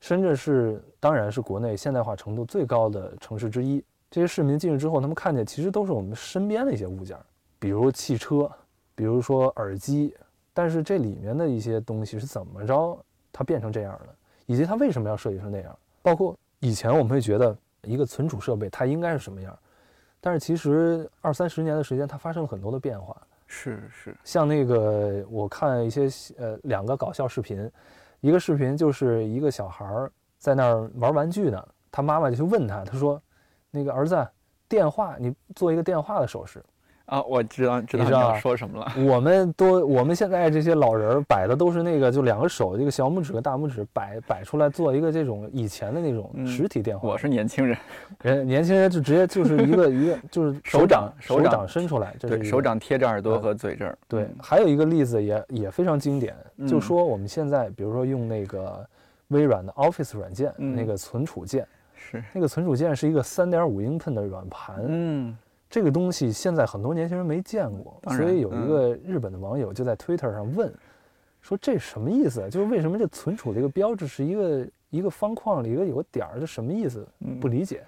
深圳是当然是国内现代化程度最高的城市之一。这些市民进去之后，他们看见其实都是我们身边的一些物件，比如汽车，比如说耳机。但是这里面的一些东西是怎么着它变成这样的，以及它为什么要设计成那样？包括以前我们会觉得一个存储设备它应该是什么样，但是其实二三十年的时间，它发生了很多的变化。是是，像那个我看一些呃两个搞笑视频，一个视频就是一个小孩儿在那儿玩玩具呢，他妈妈就去问他，他说：“那个儿子，电话你做一个电话的手势。啊，我知道知道你要说什么了。我们都我们现在这些老人儿摆的都是那个，就两个手，这个小拇指和大拇指摆摆出来做一个这种以前的那种嗯实体电话。我是年轻人，人年轻人就直接就是一个 一个就是手掌手手掌伸出来，这是对手掌贴着耳朵呃和嘴这儿。对嗯，还有一个例子也也非常经典，就嗯说我们现在比如说用那个微软的 Office 软件，嗯那个存储键，是，那个存储键是一个三点五英寸的软盘，嗯这个东西现在很多年轻人没见过，所以有一嗯个日本的网友就在 Twitter 上问，说这什么意思？就是为什么这存储这个标志是一个一个方框里一个有个点儿，这什么意思？嗯不理解。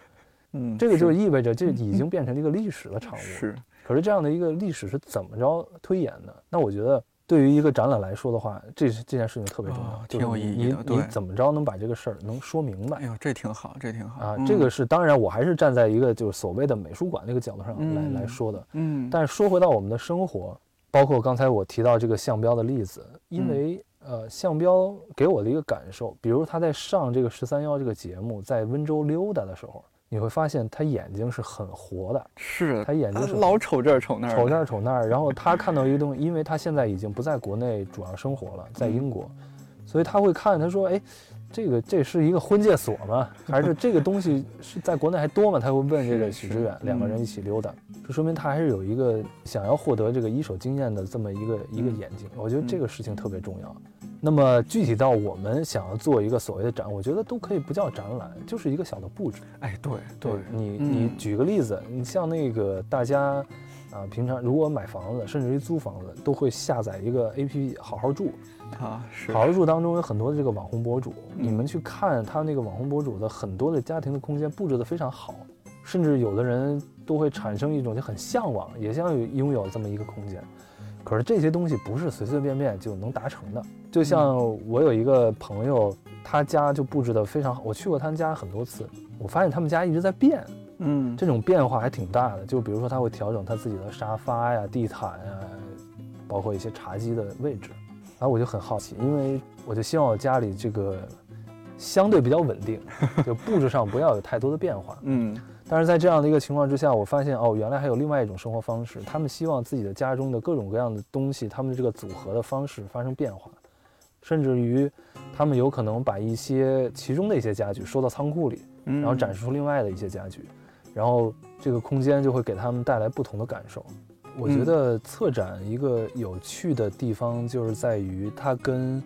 嗯，这个就意味着这已经变成了一个历史的产物。是可是这样的一个历史是怎么着推演的？那我觉得对于一个展览来说的话，这这件事情特别重要，哦就是挺有意义你的你你怎么着能把这个事儿能说明白哎呦，这挺好，这挺好啊？嗯这个是当然，我还是站在一个就是所谓的美术馆那个角度上来、嗯来说的。嗯，但是说回到我们的生活，包括刚才我提到这个项标的例子，因嗯为、呃，项标给我的一个感受，比如他在上这个十三幺这个节目，在温州溜达的时候，你会发现他眼睛是很活的，是他眼睛是老瞅这儿瞅那儿，瞅这儿瞅那儿，然后他看到一个东西，因为他现在已经不在国内主要生活了，在英国，所以他会看，他说，哎，这个这是一个婚介所吗？还是这个东西是在国内还多吗？他会问这个许知远，两个人嗯一起溜达，这说明他还是有一个想要获得这个一手经验的这么一个一个嗯眼睛。我觉得这嗯个事情特别重要。那么具体到我们想要做一个所谓的展，我觉得都可以不叫展览，就是一个小的布置。哎，对对你，你嗯举个例子，你像那个大家啊，平常如果买房子，甚至于租房子，都会下载一个 A P P 好好住。啊，是。好好住当中有很多的这个网红博主，你们去看他那个网红博主的很多的家庭的空间布置的非常好，甚至有的人都会产生一种就很向往，也想有拥有这么一个空间。可是。这些东西不是。随随便便就能达成的。就像我有一个朋友，他家就布置的非常好，我去过他们家很多次，我发现他们家一直在变，嗯，这种变化还挺大的。就比如说他会调整他自己的沙发呀、地毯呀，包括一些茶几的位置。然后我就很好奇，因为我就希望我家里这个相对比较稳定，就布置上不要有太多的变化。嗯但是在这样的一个情况之下，我发现哦，原来还有另外一种生活方式，他们希望自己的家中的各种各样的东西，他们的这个组合的方式发生变化，甚至于他们有可能把一些其中的一些家具收到仓库里，嗯，然后展示出另外的一些家具，然后这个空间就会给他们带来不同的感受。我觉嗯。得策展一个有趣的地方就是在于它跟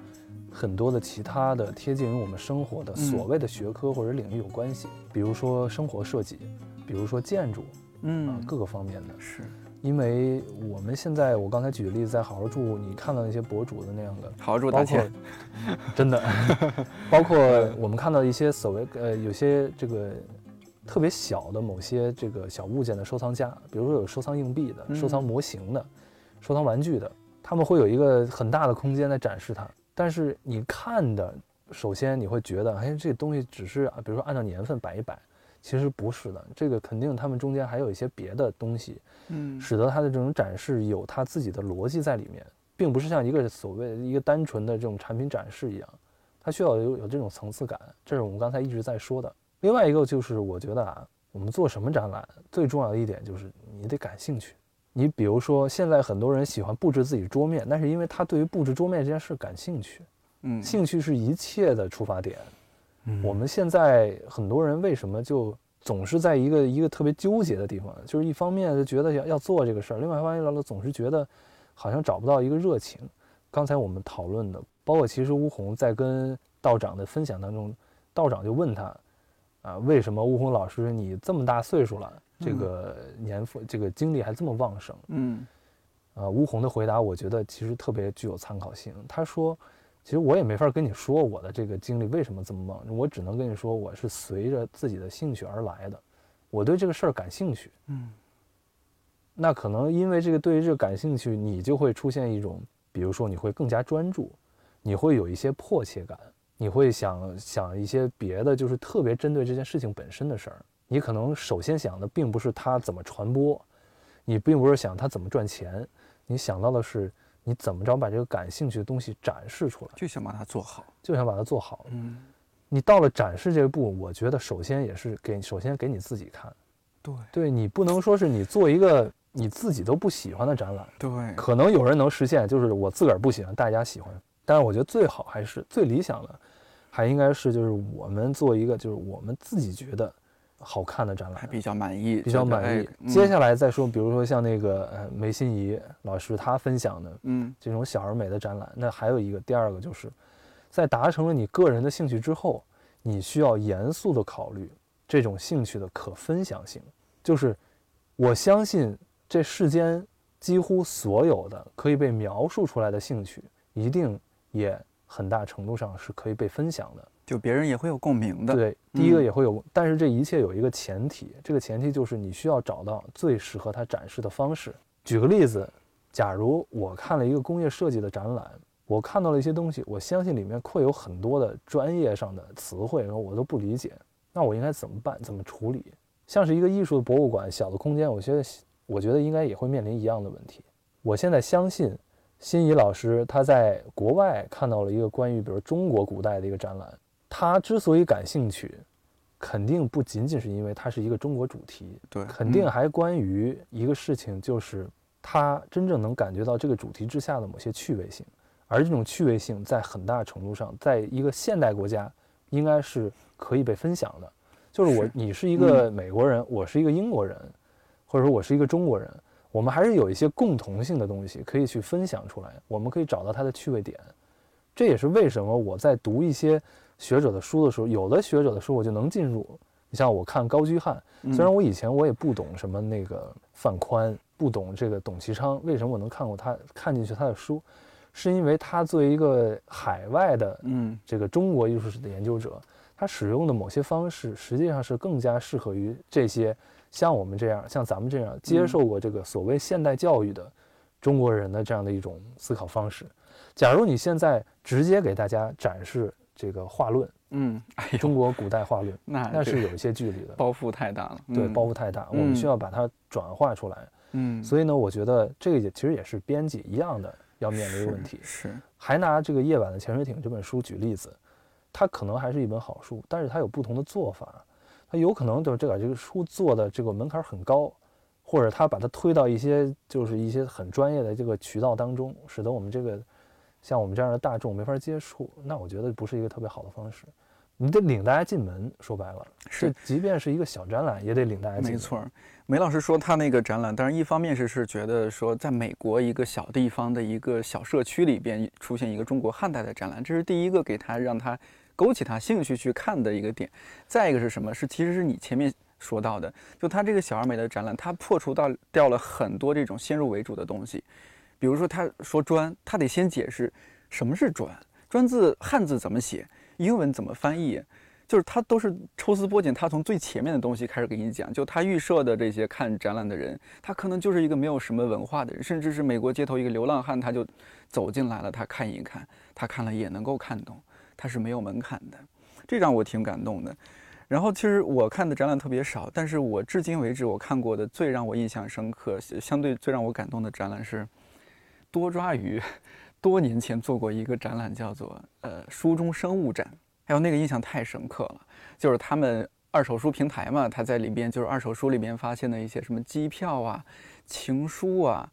很多的其他的贴近于我们生活的嗯。所谓的学科或者领域有关系，比如说生活设计，比如说建筑啊嗯，各个方面的。是。因为我们现在我刚才举的例子，在好好住，你看到那些博主的那样的，好好住包括，真的，包括我们看到一些所谓呃有些这个特别小的某些这个小物件的收藏家，比如说有收藏硬币的、嗯收藏模型的、收藏玩具的，他们会有一个很大的空间来展示它。但是你看的，首先你会觉得，哎，这东西只是啊，比如说按照年份摆一摆，其实不是的，这个肯定他们中间还有一些别的东西，嗯使得它的这种展示有它自己的逻辑在里面，并不是像一个所谓的一个单纯的这种产品展示一样，它需要有有这种层次感，这是我们刚才一直在说的。另外一个就是我觉得啊，我们做什么展览最重要的一点就是你得感兴趣。你比如说，现在很多人喜欢布置自己桌面，那是因为他对于布置桌面这件事感兴趣。嗯兴趣是一切的出发点。嗯我们现在很多人为什么就总是在一个一个特别纠结的地方？就是一方面就觉得要要做这个事儿，另外一方面了总是觉得好像找不到一个热情。刚才我们讨论的，包括其实乌红在跟道长的分享当中，道长就问他啊，为什么乌红老师你这么大岁数了，这嗯个年富这个精力还这么旺盛？嗯啊，吴红的回答我觉得其实特别具有参考性。他说，其实我也没法跟你说我的这个经历为什么这么旺盛，我只能跟你说我是随着自己的兴趣而来的，我对这个事儿感兴趣。嗯那可能因为这个对于这个感兴趣，你就会出现一种，比如说你会更加专注，你会有一些迫切感，你会想想一些别的，就是特别针对这件事情本身的事儿。你可能首先想的并不是它怎么传播，你并不是想它怎么赚钱，你想到的是你怎么着把这个感兴趣的东西展示出来，就想把它做好。就想把它做好。嗯，你到了展示这一步，我觉得首先也是给首先给你自己看，对对你不能说是你做一个你自己都不喜欢的展览。对，可能有人能实现，就是我自个儿不喜欢，大家喜欢。但是我觉得最好还是最理想的，还应该是就是我们做一个就是我们自己觉得好看的展览，还比较满意，比较满意。哎接下来再说，比如说像那个呃梅心怡老师他分享的嗯这种小而美的展览，那还有一个第二个就是，在达成了你个人的兴趣之后，你需要严肃的考虑这种兴趣的可分享性。就是我相信这世间几乎所有的可以被描述出来的兴趣，一定也很大程度上是可以被分享的。就别人也会有共鸣的。对，第一个嗯也会有，但是这一切有一个前提，这个前提就是你需要找到最适合它展示的方式。举个例子，假如我看了一个工业设计的展览，我看到了一些东西，我相信里面会有很多的专业上的词汇，然后我都不理解，那我应该怎么办？怎么处理？像是一个艺术的博物馆，小的空间，我觉得我觉得应该也会面临一样的问题。我现在相信辛怡老师他在国外看到了一个关于比如中国古代的一个展览，他之所以感兴趣，肯定不仅仅是因为它是一个中国主题，对，肯定嗯。还关于一个事情，就是他真正能感觉到这个主题之下的某些趣味性，而这种趣味性在很大程度上，在一个现代国家应该是可以被分享的。就是我，是你是一个美国人，我是一个英国人，或者说我是一个中国人，我们还是有一些共同性的东西可以去分享出来，我们可以找到它的趣味点。这也是为什么我在读一些学者的书的时候，有的学者的书我就能进入。你像我看高居翰，虽然我以前我也不懂什么那个范宽，不懂这个董其昌，为什么我能看过他看进去他的书，是因为他作为一个海外的嗯这个中国艺术史的研究者，他使用的某些方式，实际上是更加适合于这些像我们这样、像咱们这样接受过这个所谓现代教育的中国人的这样的一种思考方式。假如你现在直接给大家展示这个画论，嗯，哎，中国古代画论，那那是有一些距离的，包袱太大了，对，嗯包袱太大，我们需要把它转化出来。嗯，所以呢，我觉得这个也其实也是编辑一样的要面临的问题。是是还拿这个夜晚的潜水艇这本书举例子，它可能还是一本好书，但是它有不同的做法，它有可能就是这个这个书做的这个门槛很高，或者他把它推到一些就是一些很专业的这个渠道当中，使得我们这个像我们这样的大众没法接触，那我觉得不是一个特别好的方式。你得领大家进门，说白了，是即便是一个小展览，也得领大家进门。没错儿，梅老师说他那个展览，当然一方面是是觉得说，在美国一个小地方的一个小社区里边出现一个中国汉代的展览，这是第一个给他让他勾起他兴趣去看的一个点。再一个是什么？是其实是你前面说到的，就他这个小而美的展览，他破除到掉了很多这种先入为主的东西，比如说他说砖，他得先解释什么是砖，砖字汉字怎么写，英文怎么翻译。就是他都是抽丝剥茧，他从最前面的东西开始给你讲。就他预设的这些看展览的人，他可能就是一个没有什么文化的人，甚至是美国街头一个流浪汉，他就走进来了，他看一看，他看了也能够看懂，他是没有门槛的，这让我挺感动的。然后其实我看的展览特别少，但是我至今为止我看过的最让我印象深刻、相对最让我感动的展览是多抓鱼。多年前做过一个展览，叫做呃书中生物展。还有那个印象太深刻了，就是他们二手书平台嘛，他在里边就是二手书里边发现的一些什么机票啊、情书啊、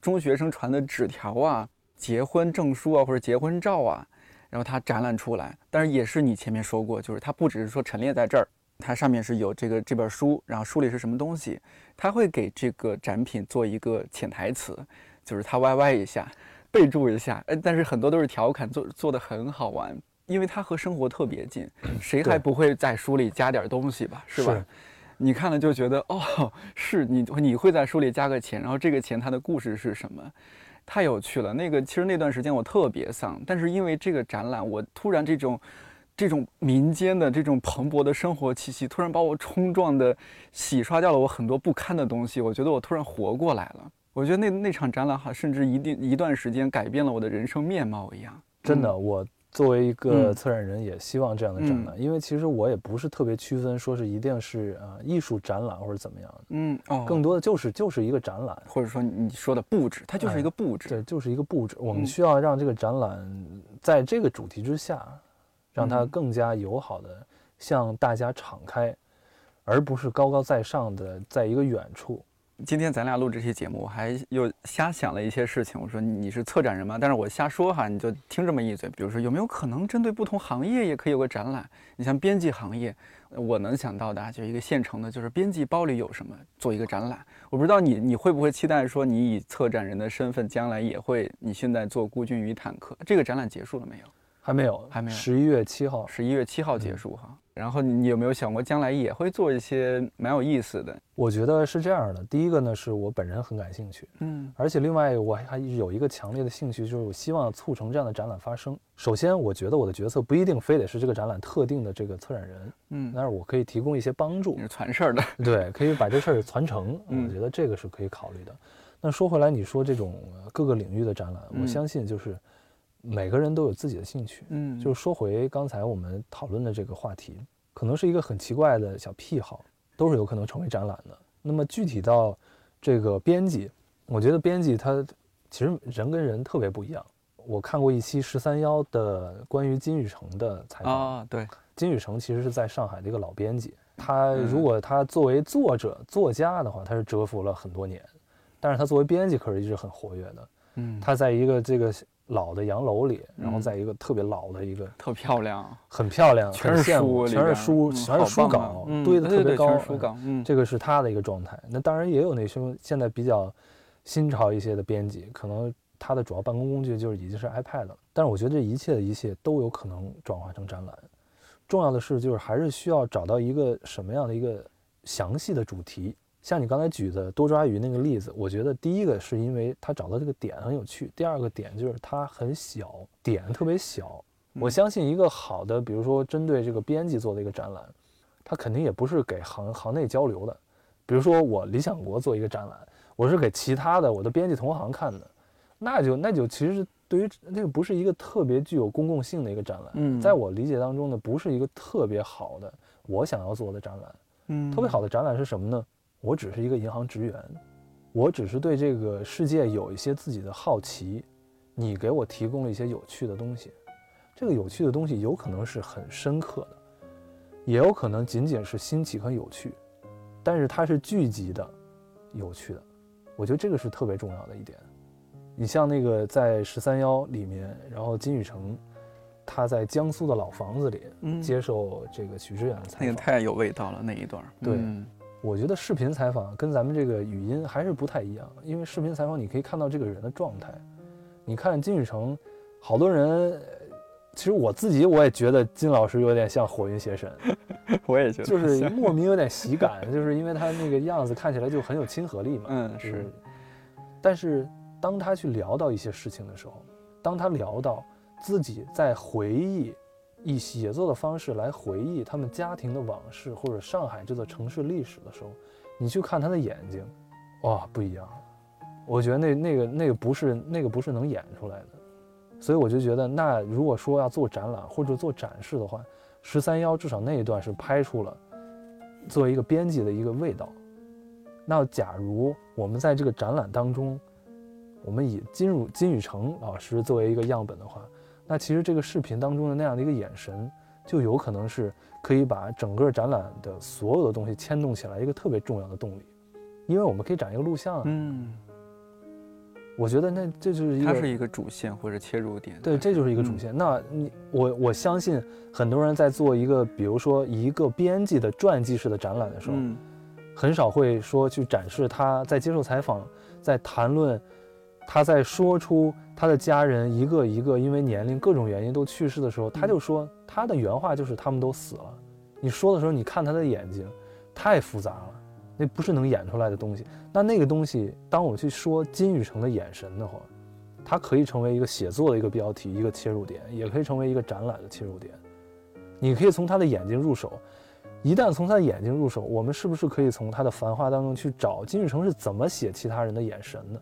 中学生传的纸条啊、结婚证书啊或者结婚照啊，然后他展览出来。但是也是你前面说过，就是它不只是说陈列在这儿，它上面是有这个这本书，然后书里是什么东西，他会给这个展品做一个潜台词，就是他歪歪一下，备注一下，哎，但是很多都是调侃，做做的很好玩。因为它和生活特别近，谁还不会在书里加点东西吧？是吧？是你看了就觉得哦，是你你会在书里加个钱，然后这个钱它的故事是什么？太有趣了。那个其实那段时间我特别丧，但是因为这个展览，我突然这种这种民间的这种蓬勃的生活气息，突然把我冲撞的洗刷掉了我很多不堪的东西。我觉得我突然活过来了。我觉得那那场展览哈，甚至一定一段时间改变了我的人生面貌一样。真的，嗯我作为一个嗯策展人，也希望这样的展览，因为其实我也不是特别区分，说是一定是啊、呃艺术展览或者怎么样的，嗯哦，更多的就是就是一个展览，或者说你说的布置，它就是一个布置。对，就是一个布置。我们嗯需要让这个展览在这个主题之下，让它嗯更加友好的向大家敞开，而不是高高在上的在一个远处。今天咱俩录这期节目，我还又瞎想了一些事情。我说你是策展人吗？但是我瞎说哈，你就听这么一嘴。比如说有没有可能针对不同行业也可以有个展览？你像编辑行业，我能想到的啊就一个现成的，就是编辑包里有什么，做一个展览。我不知道你你会不会期待说你以策展人的身份将来也会？你现在做孤军与坦克这个展览结束了没有？还没有，还没有十一月七号，十一月七号结束哈。然后你有没有想过将来也会做一些蛮有意思的？我觉得是这样的。第一个呢，是我本人很感兴趣，嗯而且另外我还有一个强烈的兴趣，就是我希望促成这样的展览发生。首先，我觉得我的角色不一定非得是这个展览特定的这个策展人，嗯，但是我可以提供一些帮助你，是传事儿的。对，可以把这事儿传承。嗯我觉得这个是可以考虑的。那说回来，你说这种呃各个领域的展览，嗯我相信就是每个人都有自己的兴趣。嗯，就是说回刚才我们讨论的这个话题，可能是一个很奇怪的小癖好，都是有可能成为展览的。那么具体到这个编辑，我觉得编辑他其实人跟人特别不一样。我看过一期十三幺的关于金宇澄的采访，啊，对，金宇澄其实是在上海的一个老编辑，他嗯如果他作为作者、作家的话，他是蛰伏了很多年，但是他作为编辑可是一直很活跃的。嗯，他在一个这个老的洋楼里，然后嗯在一个特别老的一个特漂亮，很漂亮，全是书，全是书，嗯全是书稿嗯堆的特别高，书嗯稿，嗯，这个是他的一个状态。那当然也有那些现在比较新潮一些的编辑，可能他的主要办公工具就是已经是 iPad 了。但是我觉得这一切的一切都有可能转化成展览。重要的是，就是还是需要找到一个什么样的一个详细的主题。像你刚才举的多抓鱼那个例子，我觉得第一个是因为他找到这个点很有趣，第二个点就是它很小，点特别小。我嗯相信一个好的，比如说针对这个编辑做的一个展览，它肯定也不是给行行内交流的。比如说我理想国做一个展览，我是给其他的我的编辑同行看的，那就那就其实对于那个不是一个特别具有公共性的一个展览，嗯在我理解当中呢，不是一个特别好的我想要做的展览。嗯特别好的展览是什么呢？我只是一个银行职员，我只是对这个世界有一些自己的好奇，你给我提供了一些有趣的东西，这个有趣的东西有可能是很深刻的，也有可能仅仅是新奇和有趣，但是它是聚集的，有趣的，我觉得这个是特别重要的一点。你像那个在十三幺里面，然后金宇成，他在江苏的老房子里嗯。接受这个许知远的采访，那个太有味道了那一段，对嗯我觉得视频采访跟咱们这个语音还是不太一样，因为视频采访你可以看到这个人的状态。你看金宇成，好多人，呃其实我自己我也觉得金老师有点像火云邪神，我也觉得就是莫名有点喜感，就是因为他那个样子看起来就很有亲和力嘛。嗯就是但是当他去聊到一些事情的时候，当他聊到自己在回忆，以写作的方式来回忆他们家庭的往事或者上海这座城市历史的时候，你去看他的眼睛，哇，不一样。我觉得那那个那个不是那个不是能演出来的，所以我就觉得，那如果说要做展览或者做展示的话，十三幺至少那一段是拍出了作为一个编辑的一个味道。那假如我们在这个展览当中，我们以金汝金宇成老师作为一个样本的话，那其实这个视频当中的那样的一个眼神，就有可能是可以把整个展览的所有的东西牵动起来一个特别重要的动力，因为我们可以展一个录像啊。嗯，我觉得那这就是一个它是一个主线或者切入点，对，这就是一个主嗯线。那你我我相信很多人在做一个，比如说一个编辑的传记式的展览的时候，嗯很少会说去展示他在接受采访，在谈论，他在说出他的家人一个一个因为年龄各种原因都去世的时候，他就说他的原话就是他们都死了。你说的时候，你看他的眼睛，太复杂了，那不是能演出来的东西。那那个东西，当我去说金宇成的眼神的话，它可以成为一个写作的一个标题，一个切入点，也可以成为一个展览的切入点。你可以从他的眼睛入手，一旦从他的眼睛入手，我们是不是可以从他的繁华当中去找金宇成是怎么写其他人的眼神的？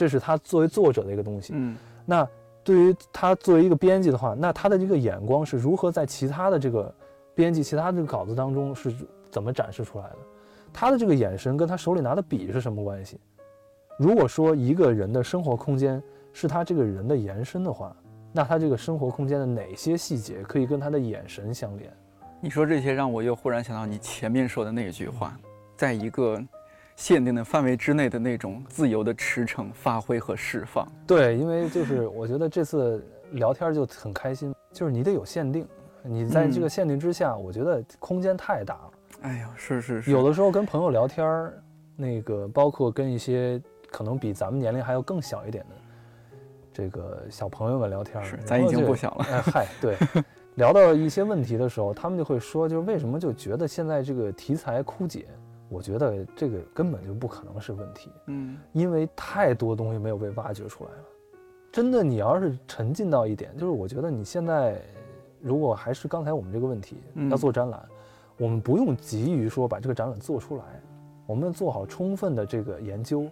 这是他作为作者的一个东西。嗯那对于他作为一个编辑的话，那他的这个眼光是如何在其他的这个编辑、其他这个稿子当中是怎么展示出来的？他的这个眼神跟他手里拿的笔是什么关系？如果说一个人的生活空间是他这个人的延伸的话，那他这个生活空间的哪些细节可以跟他的眼神相连？你说这些让我又忽然想到你前面说的那句话，在一个限定的范围之内的那种自由的驰骋、发挥和释放。对，因为就是我觉得这次聊天就很开心，就是你得有限定，你在这个嗯限定之下，我觉得空间太大了。哎呀，是是是，有的时候跟朋友聊天儿，那个包括跟一些可能比咱们年龄还要更小一点的这个小朋友们聊天，是咱已经不小了。哎嗨，对，聊到一些问题的时候，他们就会说，就是为什么就觉得现在这个题材枯竭？我觉得这个根本就不可能是问题，嗯。因为太多东西没有被挖掘出来了。真的，你要是沉浸到一点，就是我觉得你现在如果还是刚才我们这个问题，嗯要做展览，我们不用急于说把这个展览做出来，我们做好充分的这个研究，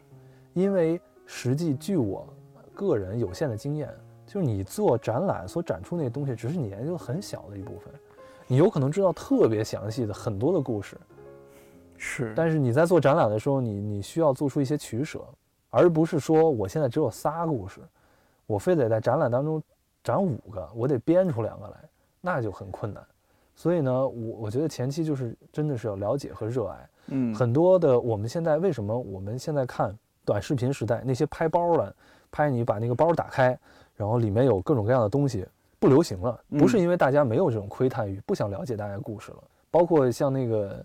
因为实际据我个人有限的经验，就是你做展览所展出那些东西，只是你研究很小的一部分，你有可能知道特别详细的很多的故事，是，但是你在做展览的时候，你你需要做出一些取舍，而不是说我现在只有仨故事，我非得在展览当中展五个，我得编出两个来，那就很困难。所以呢，我我觉得前期就是真的是要了解和热爱。嗯很多的我们现在为什么我们现在看短视频时代那些拍包的、拍你把那个包打开，然后里面有各种各样的东西，不流行了，不是因为大家没有这种窥探欲，不想了解大家故事了。包括像那个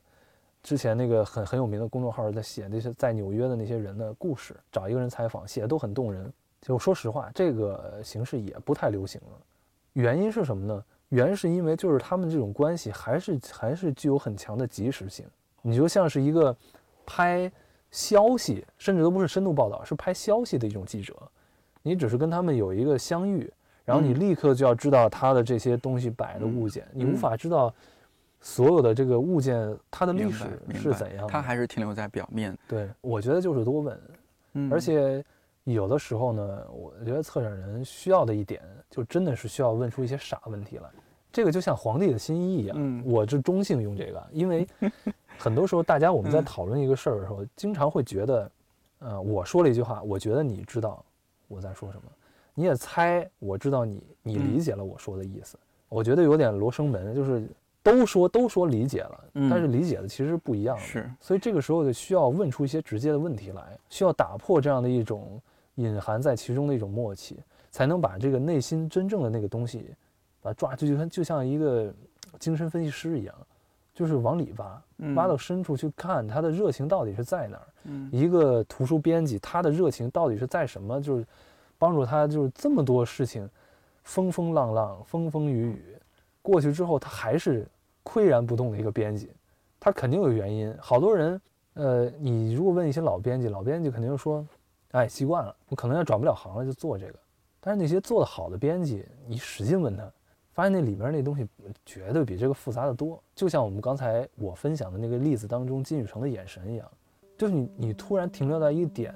之前那个很很有名的公众号在写那些在纽约的那些人的故事，找一个人采访，写的都很动人。就说实话，这个形式也不太流行了。原因是什么呢？原因是因为就是他们这种关系还是还是具有很强的即时性。你就像是一个拍消息，甚至都不是深度报道，是拍消息的一种记者。你只是跟他们有一个相遇，然后你立刻就要知道他的这些东西摆的物件，你无法知道所有的这个物件它的历史是怎样的。它还是停留在表面。对，我觉得就是多问，嗯，而且有的时候呢，我觉得策展人需要的一点，就真的是需要问出一些傻问题来。这个就像皇帝的新衣一样，嗯，我就中性用这个，因为 很多时候大家我们在讨论一个事儿的时候，经常会觉得，呃，我说了一句话，我觉得你知道我在说什么，你也猜我知道你你理解了我说的意思，我觉得有点罗生门，就是都说都说理解了，但是理解的其实不一样的，是，所以这个时候就需要问出一些直接的问题来，需要打破这样的一种隐含在其中的一种默契，才能把这个内心真正的那个东西。把它抓，就就像就像一个精神分析师一样，就是往里挖，挖到深处去看他的热情到底是在哪儿。嗯，一个图书编辑，他的热情到底是在什么？就是帮助他，就是这么多事情，风风浪浪，风风雨雨，过去之后，他还是岿然不动的一个编辑，他肯定有原因。好多人，呃，你如果问一些老编辑，老编辑肯定说，哎，习惯了，我可能要转不了行了，就做这个。但是那些做得好的编辑，你使劲问他。发现那里面那东西绝对比这个复杂的多，就像我们刚才我分享的那个例子当中金宇成的眼神一样，就是你你突然停留在一点，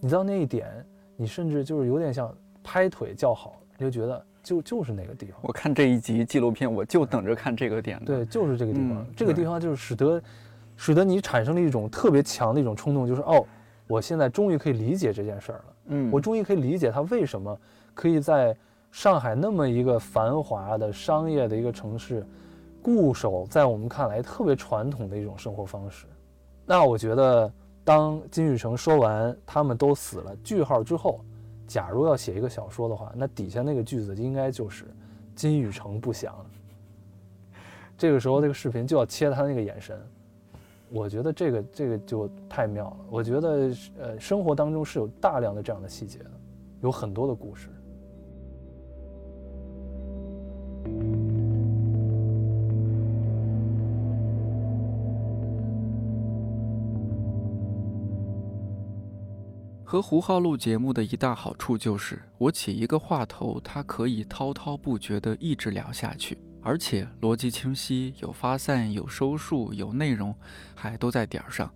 你到那一点，你甚至就是有点像拍腿叫好，你就觉得就就是那个地方。我看这一集纪录片，我就等着看这个点。对，就是这个地方，这个地方就是使得使得你产生了一种特别强的一种冲动，就是哦，我现在终于可以理解这件事儿了。嗯，我终于可以理解他为什么可以在。上海那么一个繁华的商业的一个城市，固守在我们看来特别传统的一种生活方式。那我觉得，当金宇成说完他们都死了句号之后，假如要写一个小说的话，那底下那个句子应该就是“金宇成不详”。这个时候，这个视频就要切他那个眼神。我觉得这个这个就太妙了。我觉得，呃，生活当中是有大量的这样的细节的，有很多的故事。和胡浩录节目的一大好处就是，我起一个话头，他可以滔滔不绝地一直聊下去，而且逻辑清晰，有发散，有收束，有内容，还都在点儿上。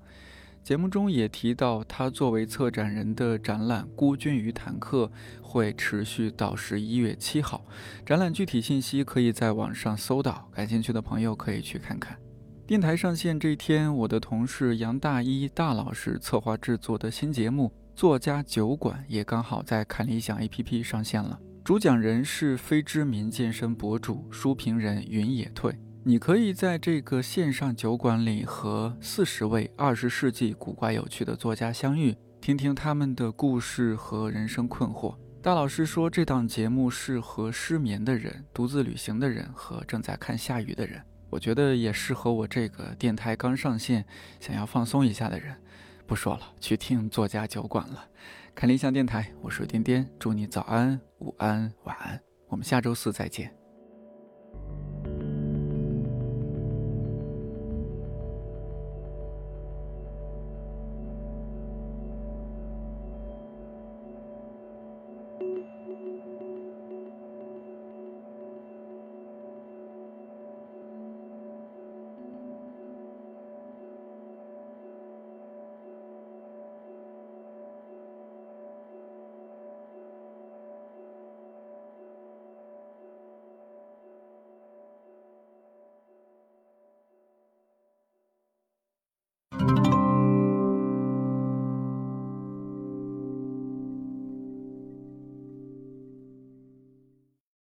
节目中也提到，他作为策展人的展览《孤军与坦克》会持续到十一月七号。展览具体信息可以在网上搜到，感兴趣的朋友可以去看看。电台上线这一天，我的同事杨大一大老师策划制作的新节目。作家酒馆也刚好在看理想 APP 上线了。主讲人是非知名健身博主、书评人云野退。你可以在这个线上酒馆里和四十位二十世纪古怪有趣的作家相遇，听听他们的故事和人生困惑。大老师说，这档节目适合失眠的人、独自旅行的人和正在看下雨的人。我觉得也适合我这个电台刚上线、想要放松一下的人。不说了，去听作家酒馆了。看理想电台，我是颠颠，祝你早安、午安、晚安。我们下周四再见。